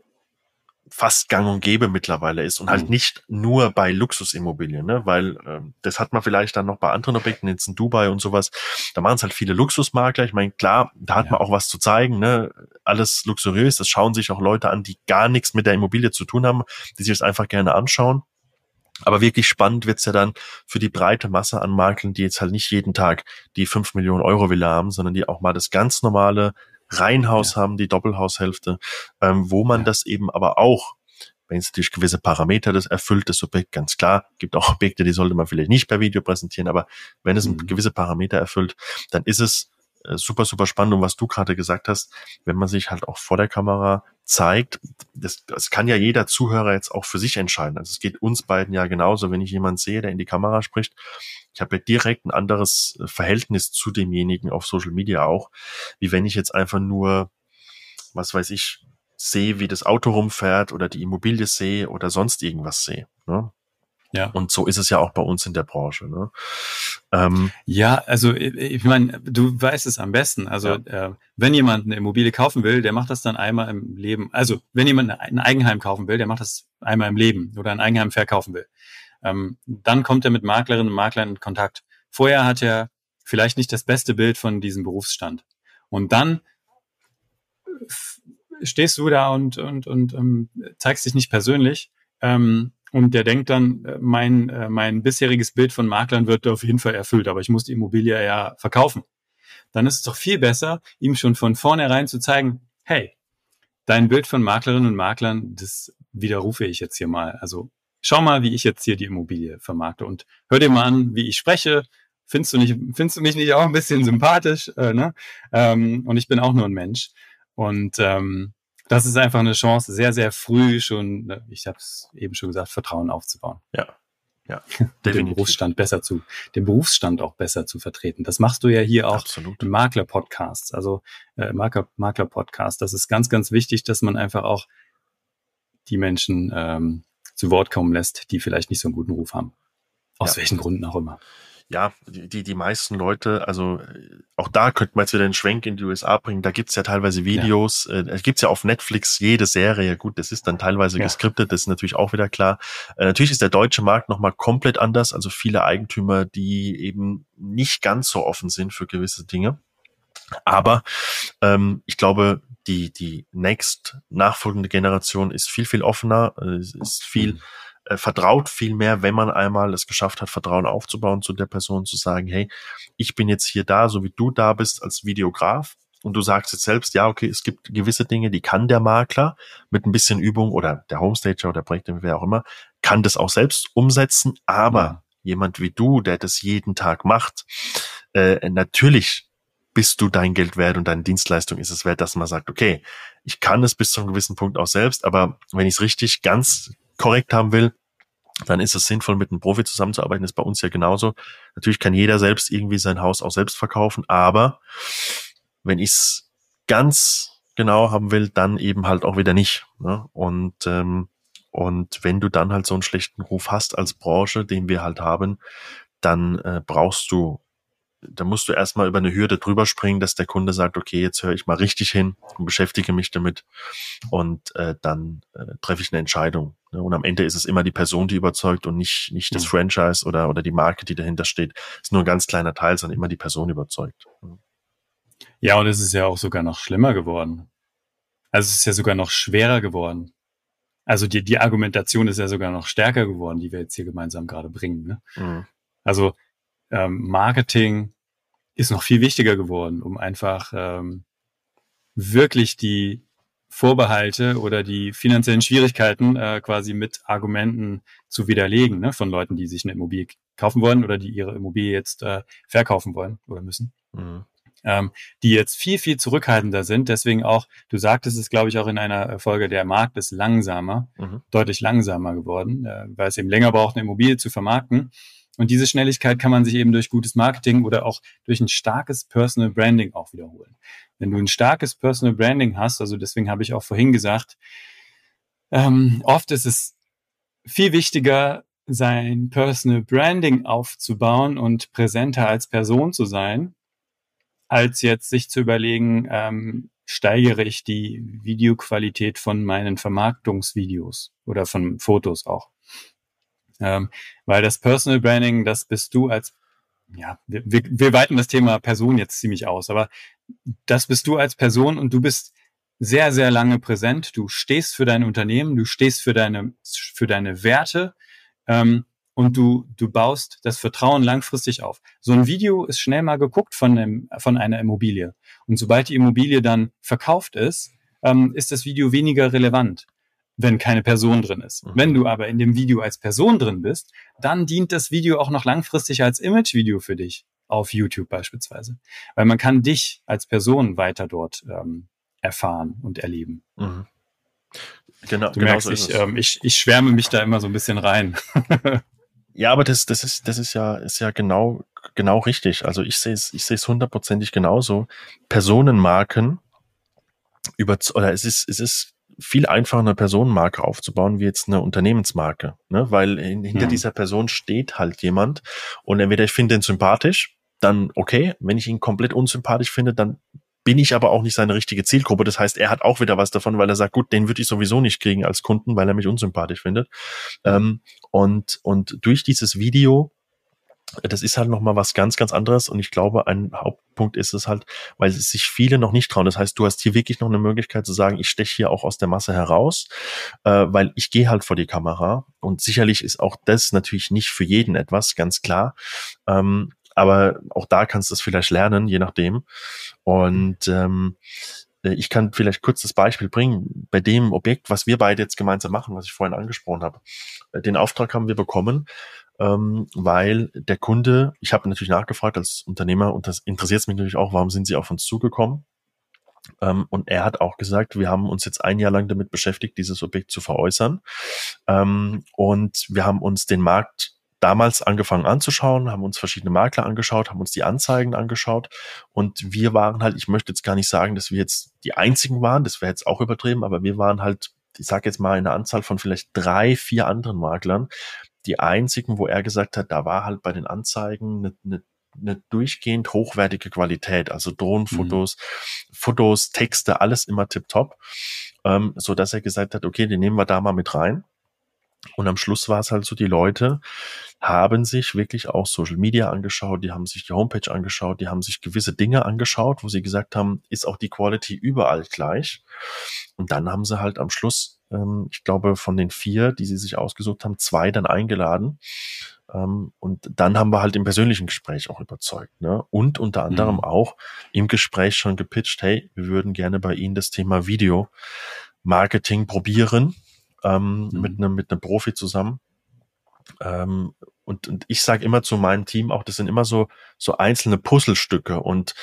fast gang und gäbe mittlerweile ist und halt mhm. nicht nur bei Luxusimmobilien, ne? weil ähm, das hat man vielleicht dann noch bei anderen Objekten, jetzt in Dubai und sowas, da machen es halt viele Luxusmakler. Ich meine, klar, da hat ja. man auch was zu zeigen, ne? alles luxuriös, das schauen sich auch Leute an, die gar nichts mit der Immobilie zu tun haben, die sich das einfach gerne anschauen. Aber wirklich spannend wird's ja dann für die breite Masse an Maklern, die jetzt halt nicht jeden Tag die 5 Millionen Euro Villa haben, sondern die auch mal das ganz normale Reihenhaus ja. haben, die Doppelhaushälfte, ähm, wo man ja. das eben aber auch wenn es natürlich gewisse Parameter das erfüllt, das Objekt, ganz klar. Gibt auch Objekte, die sollte man vielleicht nicht per Video präsentieren, aber wenn es mhm. gewisse Parameter erfüllt, dann ist es super, super spannend. Und was du gerade gesagt hast, wenn man sich halt auch vor der Kamera zeigt, das, das kann ja jeder Zuhörer jetzt auch für sich entscheiden. Also es geht uns beiden ja genauso, wenn ich jemanden sehe, der in die Kamera spricht. Ich habe ja direkt ein anderes äh, Verhältnis zu demjenigen auf Social Media auch, wie wenn ich jetzt einfach nur, was weiß ich, sehe, wie das Auto rumfährt oder die Immobilie sehe oder sonst irgendwas sehe. Ne? Ja. Und so ist es ja auch bei uns in der Branche. Ne? Ähm, ja, also ich meine, du weißt es am besten. Also ja. äh, wenn jemand eine Immobilie kaufen will, der macht das dann einmal im Leben. Also wenn jemand ein Eigenheim kaufen will, der macht das einmal im Leben oder ein Eigenheim verkaufen will. Ähm, dann kommt er mit Maklerinnen und Maklern in Kontakt. Vorher hat er vielleicht nicht das beste Bild von diesem Berufsstand. Und dann stehst du da und, und, und ähm, zeigst dich nicht persönlich. Ähm, und der denkt dann, äh, mein, äh, mein bisheriges Bild von Maklern wird auf jeden Fall erfüllt, aber ich muss die Immobilie ja verkaufen. Dann ist es doch viel besser, ihm schon von vornherein zu zeigen, hey, dein Bild von Maklerinnen und Maklern, das widerrufe ich jetzt hier mal. Also schau mal, wie ich jetzt hier die Immobilie vermarkte und hör dir mal an, wie ich spreche. Findest du nicht, findest du mich nicht auch ein bisschen sympathisch? Äh, ne? Ähm, und ich bin auch nur ein Mensch. Und ähm, das ist einfach eine Chance, sehr, sehr früh schon, ne, ich habe es eben schon gesagt, Vertrauen aufzubauen. Ja. Ja, den Berufsstand besser zu, den Berufsstand auch besser zu vertreten. Das machst du ja hier auch Absolut. im Makler-Podcast, also äh, Makler-Podcast. Das ist ganz, ganz wichtig, dass man einfach auch die Menschen ähm, zu Wort kommen lässt, die vielleicht nicht so einen guten Ruf haben. Aus ja. welchen Gründen auch immer ja, die, die meisten Leute, also auch da könnte man jetzt wieder den Schwenk in die USA bringen, da gibt's ja teilweise Videos, ja. äh, gibt's ja auf Netflix jede Serie, gut, das ist dann teilweise ja. geskriptet, das ist natürlich auch wieder klar. Äh, natürlich ist der deutsche Markt nochmal komplett anders, also viele Eigentümer, die eben nicht ganz so offen sind für gewisse Dinge. Aber ähm, ich glaube, die, die next nachfolgende Generation ist viel, viel offener, äh, ist viel mhm äh, vertraut viel mehr, wenn man einmal es geschafft hat, Vertrauen aufzubauen zu der Person, zu sagen, hey, ich bin jetzt hier da, so wie du da bist als Videograf. Und du sagst jetzt selbst, ja, okay, es gibt gewisse Dinge, die kann der Makler mit ein bisschen Übung oder der Homestager oder Projekte, wer auch immer, kann das auch selbst umsetzen. Aber ja. jemand wie du, der das jeden Tag macht, äh, natürlich bist du dein Geld wert und deine Dienstleistung ist es wert, dass man sagt, okay, ich kann es bis zu einem gewissen Punkt auch selbst, aber wenn ich es richtig ganz korrekt haben will, dann ist es sinnvoll, mit einem Profi zusammenzuarbeiten. Das ist bei uns ja genauso. Natürlich kann jeder selbst irgendwie sein Haus auch selbst verkaufen, aber wenn ich es ganz genau haben will, dann eben halt auch wieder nicht. Ne? Und ähm, und wenn du dann halt so einen schlechten Ruf hast als Branche, den wir halt haben, dann äh, brauchst du da musst du erstmal über eine Hürde drüber springen, dass der Kunde sagt, okay, jetzt höre ich mal richtig hin und beschäftige mich damit und äh, dann äh, treffe ich eine Entscheidung. Ne? Und am Ende ist es immer die Person, die überzeugt und nicht, nicht das mhm. Franchise oder, oder die Marke, die dahinter steht. Ist nur ein ganz kleiner Teil, sondern immer die Person überzeugt. Ja, und es ist ja auch sogar noch schlimmer geworden. Also es ist ja sogar noch schwerer geworden. Also die, die Argumentation ist ja sogar noch stärker geworden, die wir jetzt hier gemeinsam gerade bringen. Ne? Mhm. Also ähm, Marketing ist noch viel wichtiger geworden, um einfach ähm, wirklich die Vorbehalte oder die finanziellen Schwierigkeiten äh, quasi mit Argumenten zu widerlegen ne, von Leuten, die sich eine Immobilie kaufen wollen oder die ihre Immobilie jetzt äh, verkaufen wollen oder müssen. Mhm. Ähm, die jetzt viel, viel zurückhaltender sind. Deswegen auch, du sagtest es, glaube ich, auch in einer Folge, der Markt ist langsamer, mhm. deutlich langsamer geworden, äh, weil es eben länger braucht, eine Immobilie zu vermarkten. Und diese Schnelligkeit kann man sich eben durch gutes Marketing oder auch durch ein starkes Personal Branding auch wiederholen. Wenn du ein starkes Personal Branding hast, also deswegen habe ich auch vorhin gesagt, ähm, oft ist es viel wichtiger, sein Personal Branding aufzubauen und präsenter als Person zu sein, als jetzt sich zu überlegen, ähm, steigere ich die Videoqualität von meinen Vermarktungsvideos oder von Fotos auch. Ähm, weil das Personal Branding, das bist du als, ja, wir, wir, weiten das Thema Person jetzt ziemlich aus, aber das bist du als Person und du bist sehr, sehr lange präsent. Du stehst für dein Unternehmen, du stehst für deine, für deine Werte ähm, und du, du baust das Vertrauen langfristig auf. So ein Video ist schnell mal geguckt von, einem, von einer Immobilie. Und sobald die Immobilie dann verkauft ist, ähm, ist das Video weniger relevant wenn keine Person drin ist. Mhm. Wenn du aber in dem Video als Person drin bist, dann dient das Video auch noch langfristig als Image-Video für dich. auf YouTube beispielsweise. Weil man kann dich als Person weiter dort ähm, erfahren und erleben. Mhm. Genau, du genau merkst, so ich, ähm, ich, ich schwärme mich da immer so ein bisschen rein. ja, aber das, das ist, das ist ja, ist ja genau, genau richtig. Also ich sehe es, ich sehe es hundertprozentig genauso. Personenmarken über, oder es ist, es ist viel einfacher, eine Personenmarke aufzubauen, wie jetzt eine Unternehmensmarke, ne? Weil hinter mhm. dieser Person steht halt jemand und entweder ich finde ihn sympathisch, dann okay. Wenn ich ihn komplett unsympathisch finde, dann bin ich aber auch nicht seine richtige Zielgruppe. Das heißt, er hat auch wieder was davon, weil er sagt, gut, den würde ich sowieso nicht kriegen als Kunden, weil er mich unsympathisch findet. Ähm, und, und durch dieses Video das ist halt nochmal was ganz, ganz anderes. Und ich glaube, ein Hauptpunkt ist es halt, weil sich viele noch nicht trauen. Das heißt, du hast hier wirklich noch eine Möglichkeit zu sagen, ich steche hier auch aus der Masse heraus, äh, weil ich gehe halt vor die Kamera. Und sicherlich ist auch das natürlich nicht für jeden etwas, ganz klar. Ähm, aber auch da kannst du es vielleicht lernen, je nachdem. Und ähm, äh, ich kann vielleicht kurz das Beispiel bringen. Bei dem Objekt, was wir beide jetzt gemeinsam machen, was ich vorhin angesprochen habe, äh, den Auftrag haben wir bekommen, ähm, weil der Kunde, ich habe natürlich nachgefragt als Unternehmer und das interessiert mich natürlich auch, warum sind Sie auf uns zugekommen? Ähm, und er hat auch gesagt, wir haben uns jetzt ein Jahr lang damit beschäftigt, dieses Objekt zu veräußern. Ähm, und wir haben uns den Markt damals angefangen anzuschauen, haben uns verschiedene Makler angeschaut, haben uns die Anzeigen angeschaut und wir waren halt, ich möchte jetzt gar nicht sagen, dass wir jetzt die einzigen waren, das wäre jetzt auch übertrieben, aber wir waren halt, ich sage jetzt mal eine Anzahl von vielleicht drei, vier anderen Maklern, die einzigen, wo er gesagt hat, da war halt bei den Anzeigen eine, eine, eine durchgehend hochwertige Qualität, also Drohnenfotos, mhm. Fotos, Texte, alles immer tipptopp, ähm, so dass er gesagt hat, okay, den nehmen wir da mal mit rein. Und am Schluss war es halt so, die Leute haben sich wirklich auch Social Media angeschaut, die haben sich die Homepage angeschaut, die haben sich gewisse Dinge angeschaut, wo sie gesagt haben, ist auch die Quality überall gleich. Und dann haben sie halt am Schluss ähm, ich glaube, von den vier, die sie sich ausgesucht haben, zwei dann eingeladen. Ähm, und dann haben wir halt im persönlichen Gespräch auch überzeugt. Ne? Und unter anderem mhm. auch im Gespräch schon gepitcht, hey, wir würden gerne bei Ihnen das Thema Video Marketing probieren, ähm, mhm. mit einem mit einem Profi zusammen. Ähm, und, und ich sage immer zu meinem Team auch, das sind immer so, so einzelne Puzzlestücke. Und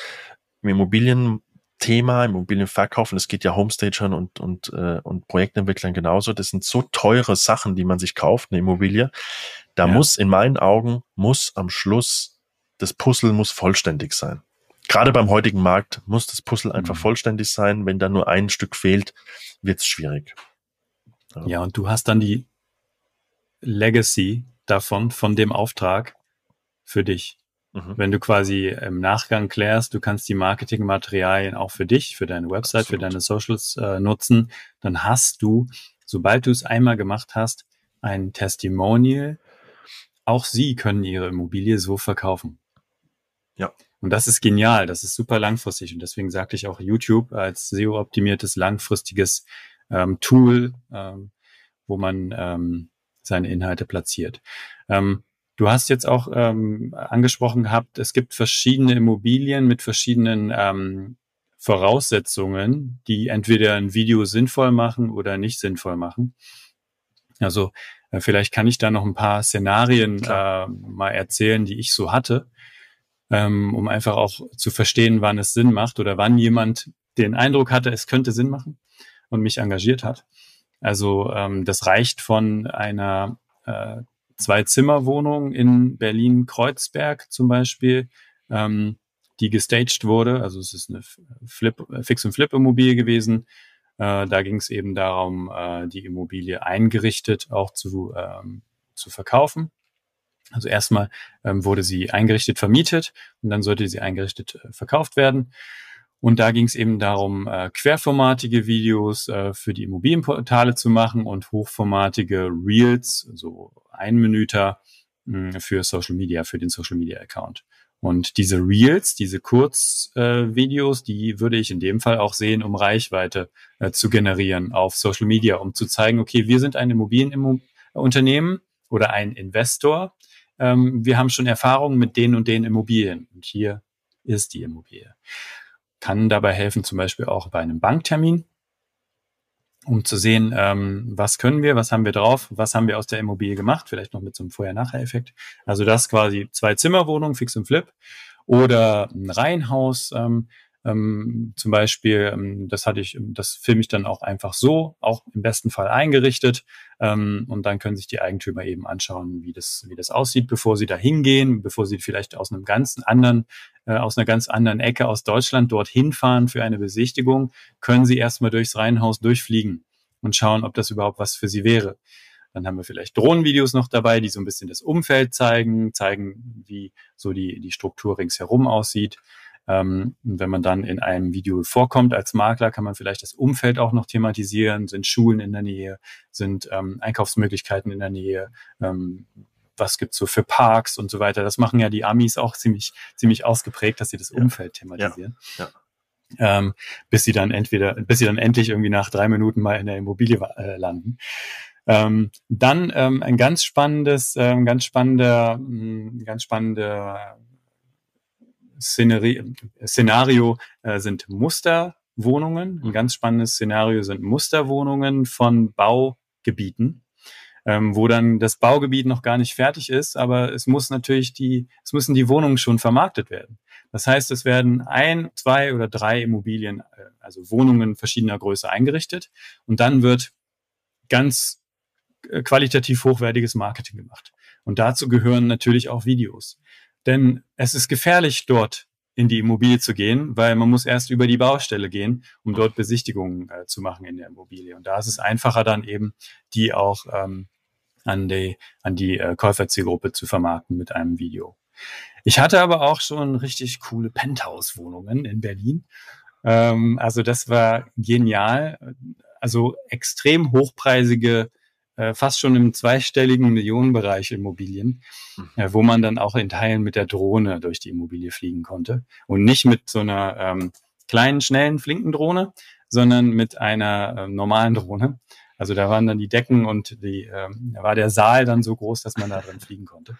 im Immobilien Thema Immobilienverkauf und es geht ja Homestagern und, und, äh, und Projektentwicklern genauso. Das sind so teure Sachen, die man sich kauft, eine Immobilie. Da ja. muss in meinen Augen, muss am Schluss, das Puzzle muss vollständig sein. Gerade beim heutigen Markt muss das Puzzle einfach mhm. vollständig sein. Wenn da nur ein Stück fehlt, wird es schwierig. Ja. ja, und du hast dann die Legacy davon, von dem Auftrag für dich. Mhm. Wenn du quasi im Nachgang klärst, du kannst die Marketingmaterialien auch für dich, für deine Website, Absolut. für deine Socials äh, nutzen, dann hast du, sobald du es einmal gemacht hast, ein Testimonial. Auch sie können ihre Immobilie so verkaufen. Ja. Und das ist genial, das ist super langfristig. Und deswegen sagte ich auch YouTube als SEO-optimiertes, langfristiges ähm, Tool, ähm, wo man ähm, seine Inhalte platziert. Ähm, Du hast jetzt auch ähm, angesprochen gehabt, es gibt verschiedene Immobilien mit verschiedenen ähm, Voraussetzungen, die entweder ein Video sinnvoll machen oder nicht sinnvoll machen. Also äh, vielleicht kann ich da noch ein paar Szenarien äh, mal erzählen, die ich so hatte, ähm, um einfach auch zu verstehen, wann es Sinn macht oder wann jemand den Eindruck hatte, es könnte Sinn machen und mich engagiert hat. Also ähm, das reicht von einer äh, Zwei-Zimmer-Wohnung in Berlin-Kreuzberg zum Beispiel, ähm, die gestaged wurde. Also es ist eine Flip, Fix- und Flip-Immobilie gewesen. Äh, da ging es eben darum, äh, die Immobilie eingerichtet auch zu, ähm, zu verkaufen. Also erstmal ähm, wurde sie eingerichtet vermietet und dann sollte sie eingerichtet äh, verkauft werden. Und da ging es eben darum, äh, querformatige Videos äh, für die Immobilienportale zu machen und hochformatige Reels, so Einminüter hm, für Social Media, für den Social Media Account. Und diese Reels, diese Kurzvideos, äh, die würde ich in dem Fall auch sehen, um Reichweite äh, zu generieren auf Social Media, um zu zeigen, okay, wir sind ein Immobilienunternehmen oder ein Investor. Ähm, wir haben schon Erfahrungen mit den und den Immobilien. Und hier ist die Immobilie kann dabei helfen, zum Beispiel auch bei einem Banktermin um zu sehen, ähm, was können wir, was haben wir drauf, was haben wir aus der Immobilie gemacht, vielleicht noch mit so einem Vorher-Nachher-Effekt. Also das quasi zwei Zimmerwohnungen, Fix und Flip oder ein Reihenhaus, ähm, ähm, zum Beispiel, ähm, das hatte ich, das filme ich dann auch einfach so, auch im besten Fall eingerichtet. Ähm, und dann können sich die Eigentümer eben anschauen, wie das, wie das aussieht, bevor sie da hingehen, bevor sie vielleicht aus einem ganzen anderen, aus einer ganz anderen Ecke aus Deutschland dorthin fahren für eine Besichtigung, können sie erstmal durchs Reihenhaus durchfliegen und schauen, ob das überhaupt was für sie wäre. Dann haben wir vielleicht Drohnenvideos noch dabei, die so ein bisschen das Umfeld zeigen, zeigen, wie so die, die Struktur ringsherum aussieht. Ähm, wenn man dann in einem Video vorkommt als Makler, kann man vielleicht das Umfeld auch noch thematisieren. Sind Schulen in der Nähe? Sind ähm, Einkaufsmöglichkeiten in der Nähe? Ähm, was gibt's so für Parks und so weiter? Das machen ja die Amis auch ziemlich, ziemlich ausgeprägt, dass sie das Umfeld thematisieren. Ja. ja. Ähm, bis sie dann entweder, bis sie dann endlich irgendwie nach drei Minuten mal in der Immobilie äh, landen. Ähm, dann ähm, ein ganz spannendes, ähm, ganz spannender, mh, hm, ganz spannender Szenerie, Szenario äh, sind Musterwohnungen. Ein ganz spannendes Szenario sind Musterwohnungen von Baugebieten, ähm, wo dann das Baugebiet noch gar nicht fertig ist, aber es muss natürlich die, es müssen die Wohnungen schon vermarktet werden. Das heißt, es werden ein, zwei oder drei Immobilien, äh, also Wohnungen verschiedener Größe eingerichtet und dann wird ganz äh, qualitativ hochwertiges Marketing gemacht. Und dazu gehören natürlich auch Videos. Denn es ist gefährlich, dort in die Immobilie zu gehen, weil man muss erst über die Baustelle gehen, um dort Besichtigungen äh, zu machen in der Immobilie. Und da ist es einfacher dann eben, die auch ähm, an die, an die äh, Käuferzielgruppe zu vermarkten mit einem Video. Ich hatte aber auch schon richtig coole Penthouse-Wohnungen in Berlin. Ähm, also das war genial. Also extrem hochpreisige äh, fast schon im zweistelligen Millionenbereich Immobilien, mhm. äh, wo man dann auch in Teilen mit der Drohne durch die Immobilie fliegen konnte. Und nicht mit so einer ähm, kleinen, schnellen, flinken Drohne, sondern mit einer äh, normalen Drohne. Also da waren dann die Decken und die, ähm, da war der Saal dann so groß, dass man da drin fliegen konnte.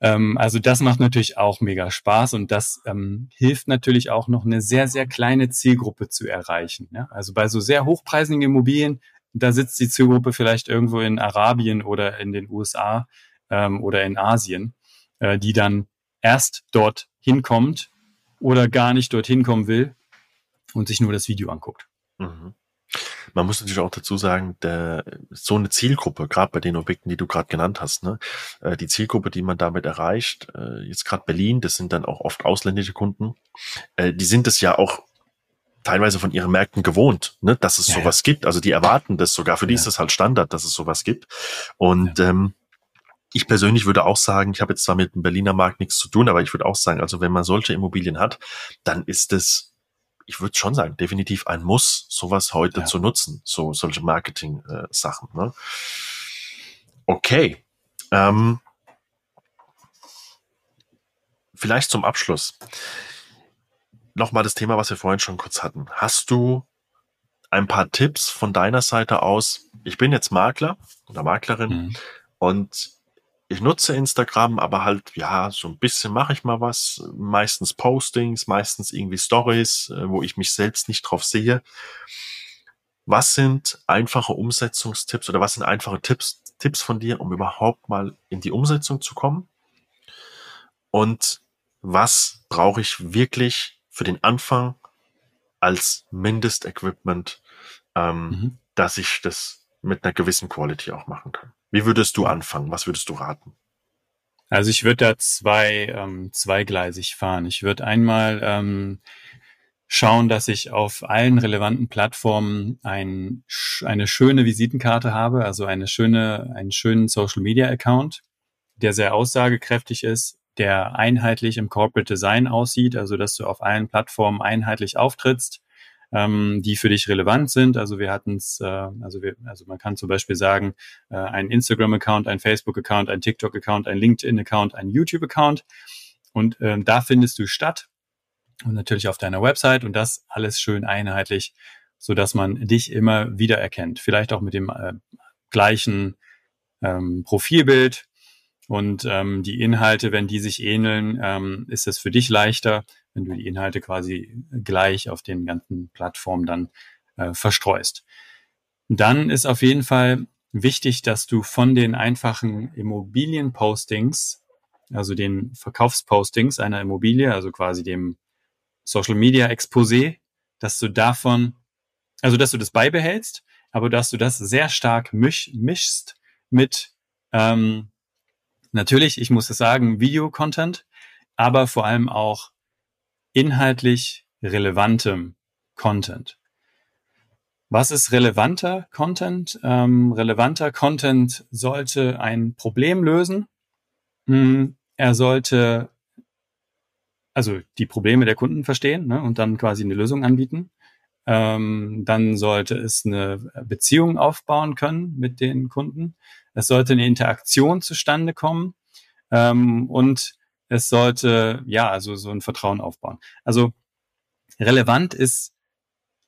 Ähm, also das macht natürlich auch mega Spaß und das ähm, hilft natürlich auch noch eine sehr, sehr kleine Zielgruppe zu erreichen. Ja? Also bei so sehr hochpreisigen Immobilien da sitzt die Zielgruppe vielleicht irgendwo in Arabien oder in den USA ähm, oder in Asien, äh, die dann erst dort hinkommt oder gar nicht dorthin kommen will und sich nur das Video anguckt. Mhm. Man muss natürlich auch dazu sagen, der, so eine Zielgruppe, gerade bei den Objekten, die du gerade genannt hast, ne, äh, die Zielgruppe, die man damit erreicht, äh, jetzt gerade Berlin, das sind dann auch oft ausländische Kunden, äh, die sind es ja auch teilweise von ihren Märkten gewohnt, ne, dass es ja, sowas ja. gibt. Also die erwarten das sogar. Für die ja. ist das halt Standard, dass es sowas gibt. Und ähm, ich persönlich würde auch sagen, ich habe jetzt zwar mit dem Berliner Markt nichts zu tun, aber ich würde auch sagen, also wenn man solche Immobilien hat, dann ist es, ich würde schon sagen, definitiv ein Muss, sowas heute zu nutzen, so solche Marketing-Sachen. Äh, ne? Okay. Ähm, vielleicht zum Abschluss nochmal das Thema, was wir vorhin schon kurz hatten. Hast du ein paar Tipps von deiner Seite aus? Ich bin jetzt Makler oder Maklerin mhm. und ich nutze Instagram, aber halt, ja, so ein bisschen mache ich mal was. Meistens Postings, meistens irgendwie Stories, äh, wo ich mich selbst nicht drauf sehe. Was sind einfache Umsetzungstipps oder was sind einfache Tipps, Tipps von dir, um überhaupt mal in die Umsetzung zu kommen? Und was brauche ich wirklich für den Anfang als Mindestequipment, ähm, mhm. dass ich das mit einer gewissen Quality auch machen kann. Wie würdest du anfangen? Was würdest du raten? Also ich würde da zwei, ähm, zweigleisig fahren. Ich würde einmal ähm, schauen, dass ich auf allen relevanten Plattformen ein, eine schöne Visitenkarte habe, also eine schöne, einen schönen Social Media Account, der sehr aussagekräftig ist, der einheitlich im Corporate Design aussieht, also dass du auf allen Plattformen einheitlich auftrittst, ähm, die für dich relevant sind. Also wir hatten es, äh, also wir, also man kann zum Beispiel sagen, äh, ein Instagram-Account, ein Facebook-Account, ein TikTok-Account, ein LinkedIn-Account, ein YouTube-Account. Und äh, da findest du statt und natürlich auf deiner Website und das alles schön einheitlich, so dass man dich immer wieder erkennt. Vielleicht auch mit dem äh, gleichen ähm, Profilbild, und ähm, die Inhalte, wenn die sich ähneln, ähm, ist es für dich leichter, wenn du die Inhalte quasi gleich auf den ganzen Plattformen dann äh, verstreust. Dann ist auf jeden Fall wichtig, dass du von den einfachen Immobilienpostings, also den Verkaufspostings einer Immobilie, also quasi dem Social Media Exposé, dass du davon, also dass du das beibehältst, aber dass du das sehr stark misch, mischst mit ähm, natürlich, ich muss es sagen, Video-Content, aber vor allem auch inhaltlich relevantem Content. Was ist relevanter Content? Ähm, relevanter Content sollte ein Problem lösen. Hm, er sollte also die Probleme der Kunden verstehen ne, und dann quasi eine Lösung anbieten. Ähm, dann sollte es eine Beziehung aufbauen können mit den Kunden. Es sollte eine Interaktion zustande kommen ähm, und es sollte ja also so ein Vertrauen aufbauen. Also relevant ist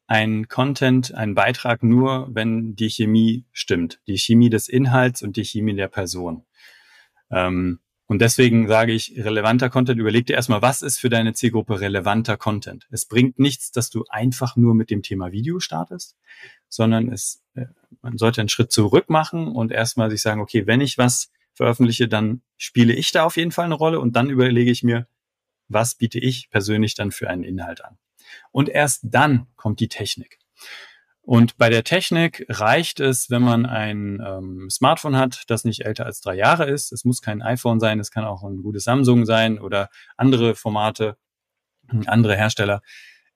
ein Content, ein Beitrag nur, wenn die Chemie stimmt, die Chemie des Inhalts und die Chemie der Person. Ähm, und deswegen sage ich, relevanter Content, überleg dir erstmal, was ist für deine Zielgruppe relevanter Content? Es bringt nichts, dass du einfach nur mit dem Thema Video startest, sondern es, äh, man sollte einen Schritt zurück machen und erstmal sich sagen, okay, wenn ich was veröffentliche, dann spiele ich da auf jeden Fall eine Rolle und dann überlege ich mir, was biete ich persönlich dann für einen Inhalt an? Und erst dann kommt die Technik. Und bei der Technik reicht es, wenn man ein ähm, Smartphone hat, das nicht älter als drei Jahre ist. Es muss kein iPhone sein, es kann auch ein gutes Samsung sein oder andere Formate, andere Hersteller.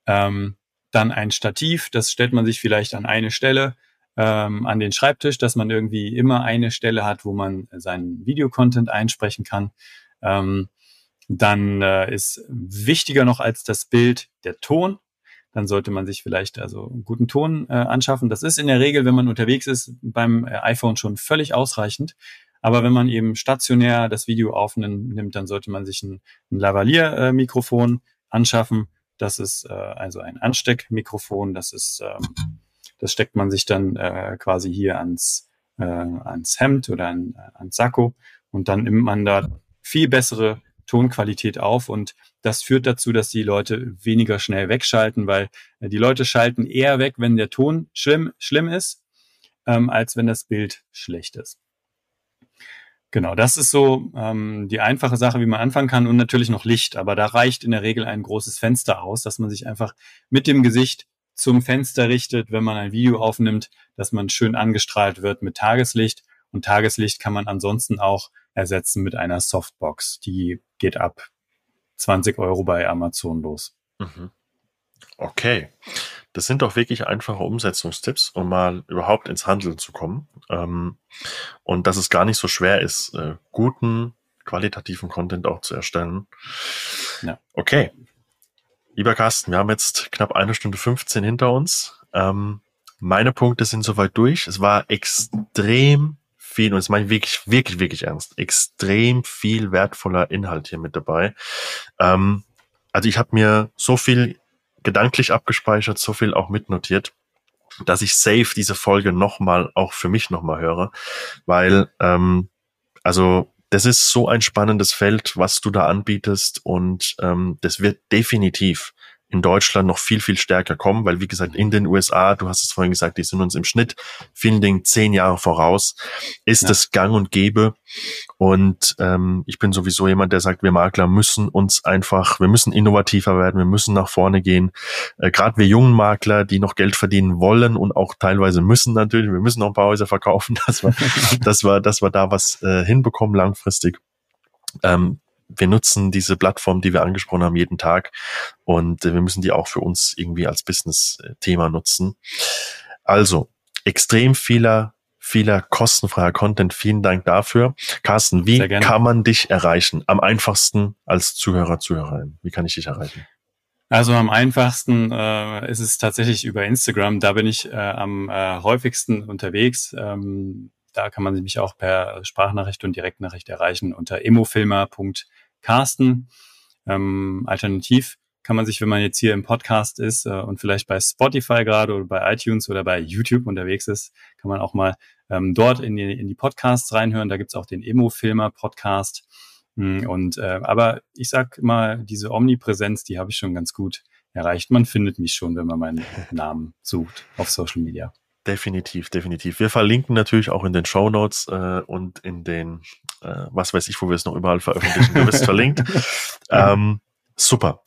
Ähm, dann ein Stativ, das stellt man sich vielleicht an eine Stelle ähm, an den Schreibtisch, dass man irgendwie immer eine Stelle hat, wo man seinen Videocontent einsprechen kann. Ähm, dann äh, ist wichtiger noch als das Bild der Ton dann sollte man sich vielleicht also einen guten Ton äh, anschaffen. Das ist in der Regel, wenn man unterwegs ist, beim äh, iPhone schon völlig ausreichend. Aber wenn man eben stationär das Video aufnimmt, dann sollte man sich ein, ein Lavalier-Mikrofon anschaffen. Das ist äh, also ein Ansteckmikrofon. Das ist, ähm, das steckt man sich dann äh, quasi hier ans, äh, ans Hemd oder an, ans Sakko. Und dann nimmt man da viel bessere Tonqualität auf. Und das führt dazu, dass die Leute weniger schnell wegschalten, weil äh, die Leute schalten eher weg, wenn der Ton schlimm, schlimm ist, ähm, als wenn das Bild schlecht ist. Genau, das ist so ähm, die einfache Sache, wie man anfangen kann. Und natürlich noch Licht, aber da reicht in der Regel ein großes Fenster aus, dass man sich einfach mit dem Gesicht zum Fenster richtet, wenn man ein Video aufnimmt, dass man schön angestrahlt wird mit Tageslicht und Tageslicht kann man ansonsten auch ersetzen mit einer Softbox. Die geht ab 20 Euro bei Amazon los. Mhm. Okay. Das sind doch wirklich einfache Umsetzungstipps, um mal überhaupt ins Handeln zu kommen. Ähm, und dass es gar nicht so schwer ist, äh, guten, qualitativen Content auch zu erstellen. Ja. Okay. Lieber Carsten, wir haben jetzt knapp eine Stunde 15 hinter uns. Ähm, meine Punkte sind soweit durch. Es war extrem viel, und das meine ich wirklich, wirklich, wirklich ernst, extrem viel wertvoller Inhalt hier mit dabei. Ähm, also ich habe mir so viel gedanklich abgespeichert, so viel auch mitnotiert, dass ich safe diese Folge nochmal, auch für mich nochmal höre, weil, ähm, also das ist so ein spannendes Feld, was du da anbietest und ähm, das wird definitiv in Deutschland noch viel, viel stärker kommen, weil wie gesagt, in den USA, du hast es vorhin gesagt, die sind uns im Schnitt vielen Dingen zehn Jahre voraus, ist ja. es gang und gäbe. Und ähm, ich bin sowieso jemand, der sagt, wir Makler müssen uns einfach, wir müssen innovativer werden, wir müssen nach vorne gehen. Äh, Gerade wir jungen Makler, die noch Geld verdienen wollen und auch teilweise müssen natürlich, wir müssen noch ein paar Häuser verkaufen, dass wir, dass wir, dass wir da was äh, hinbekommen langfristig. Ähm, wir nutzen diese Plattform, die wir angesprochen haben, jeden Tag und äh, wir müssen die auch für uns irgendwie als Business-Thema nutzen. Also, extrem vieler, vieler kostenfreier Content. Vielen Dank dafür. Carsten, wie kann man dich erreichen? Am einfachsten als Zuhörer, Zuhörerin. Wie kann ich dich erreichen? Also am einfachsten äh, ist es tatsächlich über Instagram. Da bin ich äh, am äh, häufigsten unterwegs. Ähm, da kann man mich auch per Sprachnachricht und Direktnachricht erreichen unter emofilmer.carsten. Ähm, alternativ kann man sich, wenn man jetzt hier im Podcast ist äh, und vielleicht bei Spotify gerade oder bei iTunes oder bei YouTube unterwegs ist, kann man auch mal ähm, dort in die, in die Podcasts reinhören. Da gibt's auch den Emo-Filmer-Podcast. Hm, und äh, aber ich sag mal, diese Omnipräsenz, die habe ich schon ganz gut erreicht. Man findet mich schon, wenn man meinen Namen sucht auf Social Media. Definitiv, definitiv. Wir verlinken natürlich auch in den Show Notes äh, und in den, äh, was weiß ich, wo wir es noch überall veröffentlichen. Du bist verlinkt. Ähm, super.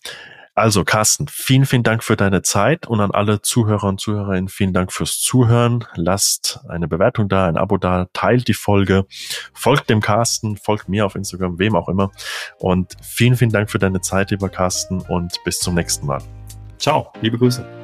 Also Carsten, vielen, vielen Dank für deine Zeit und an alle Zuhörer und Zuhörerinnen vielen Dank fürs Zuhören. Lasst eine Bewertung da, ein Abo da, teilt die Folge, folgt dem Carsten, folgt mir auf Instagram, wem auch immer. Und vielen, vielen Dank für deine Zeit, lieber Carsten, und bis zum nächsten Mal. Ciao, liebe Grüße.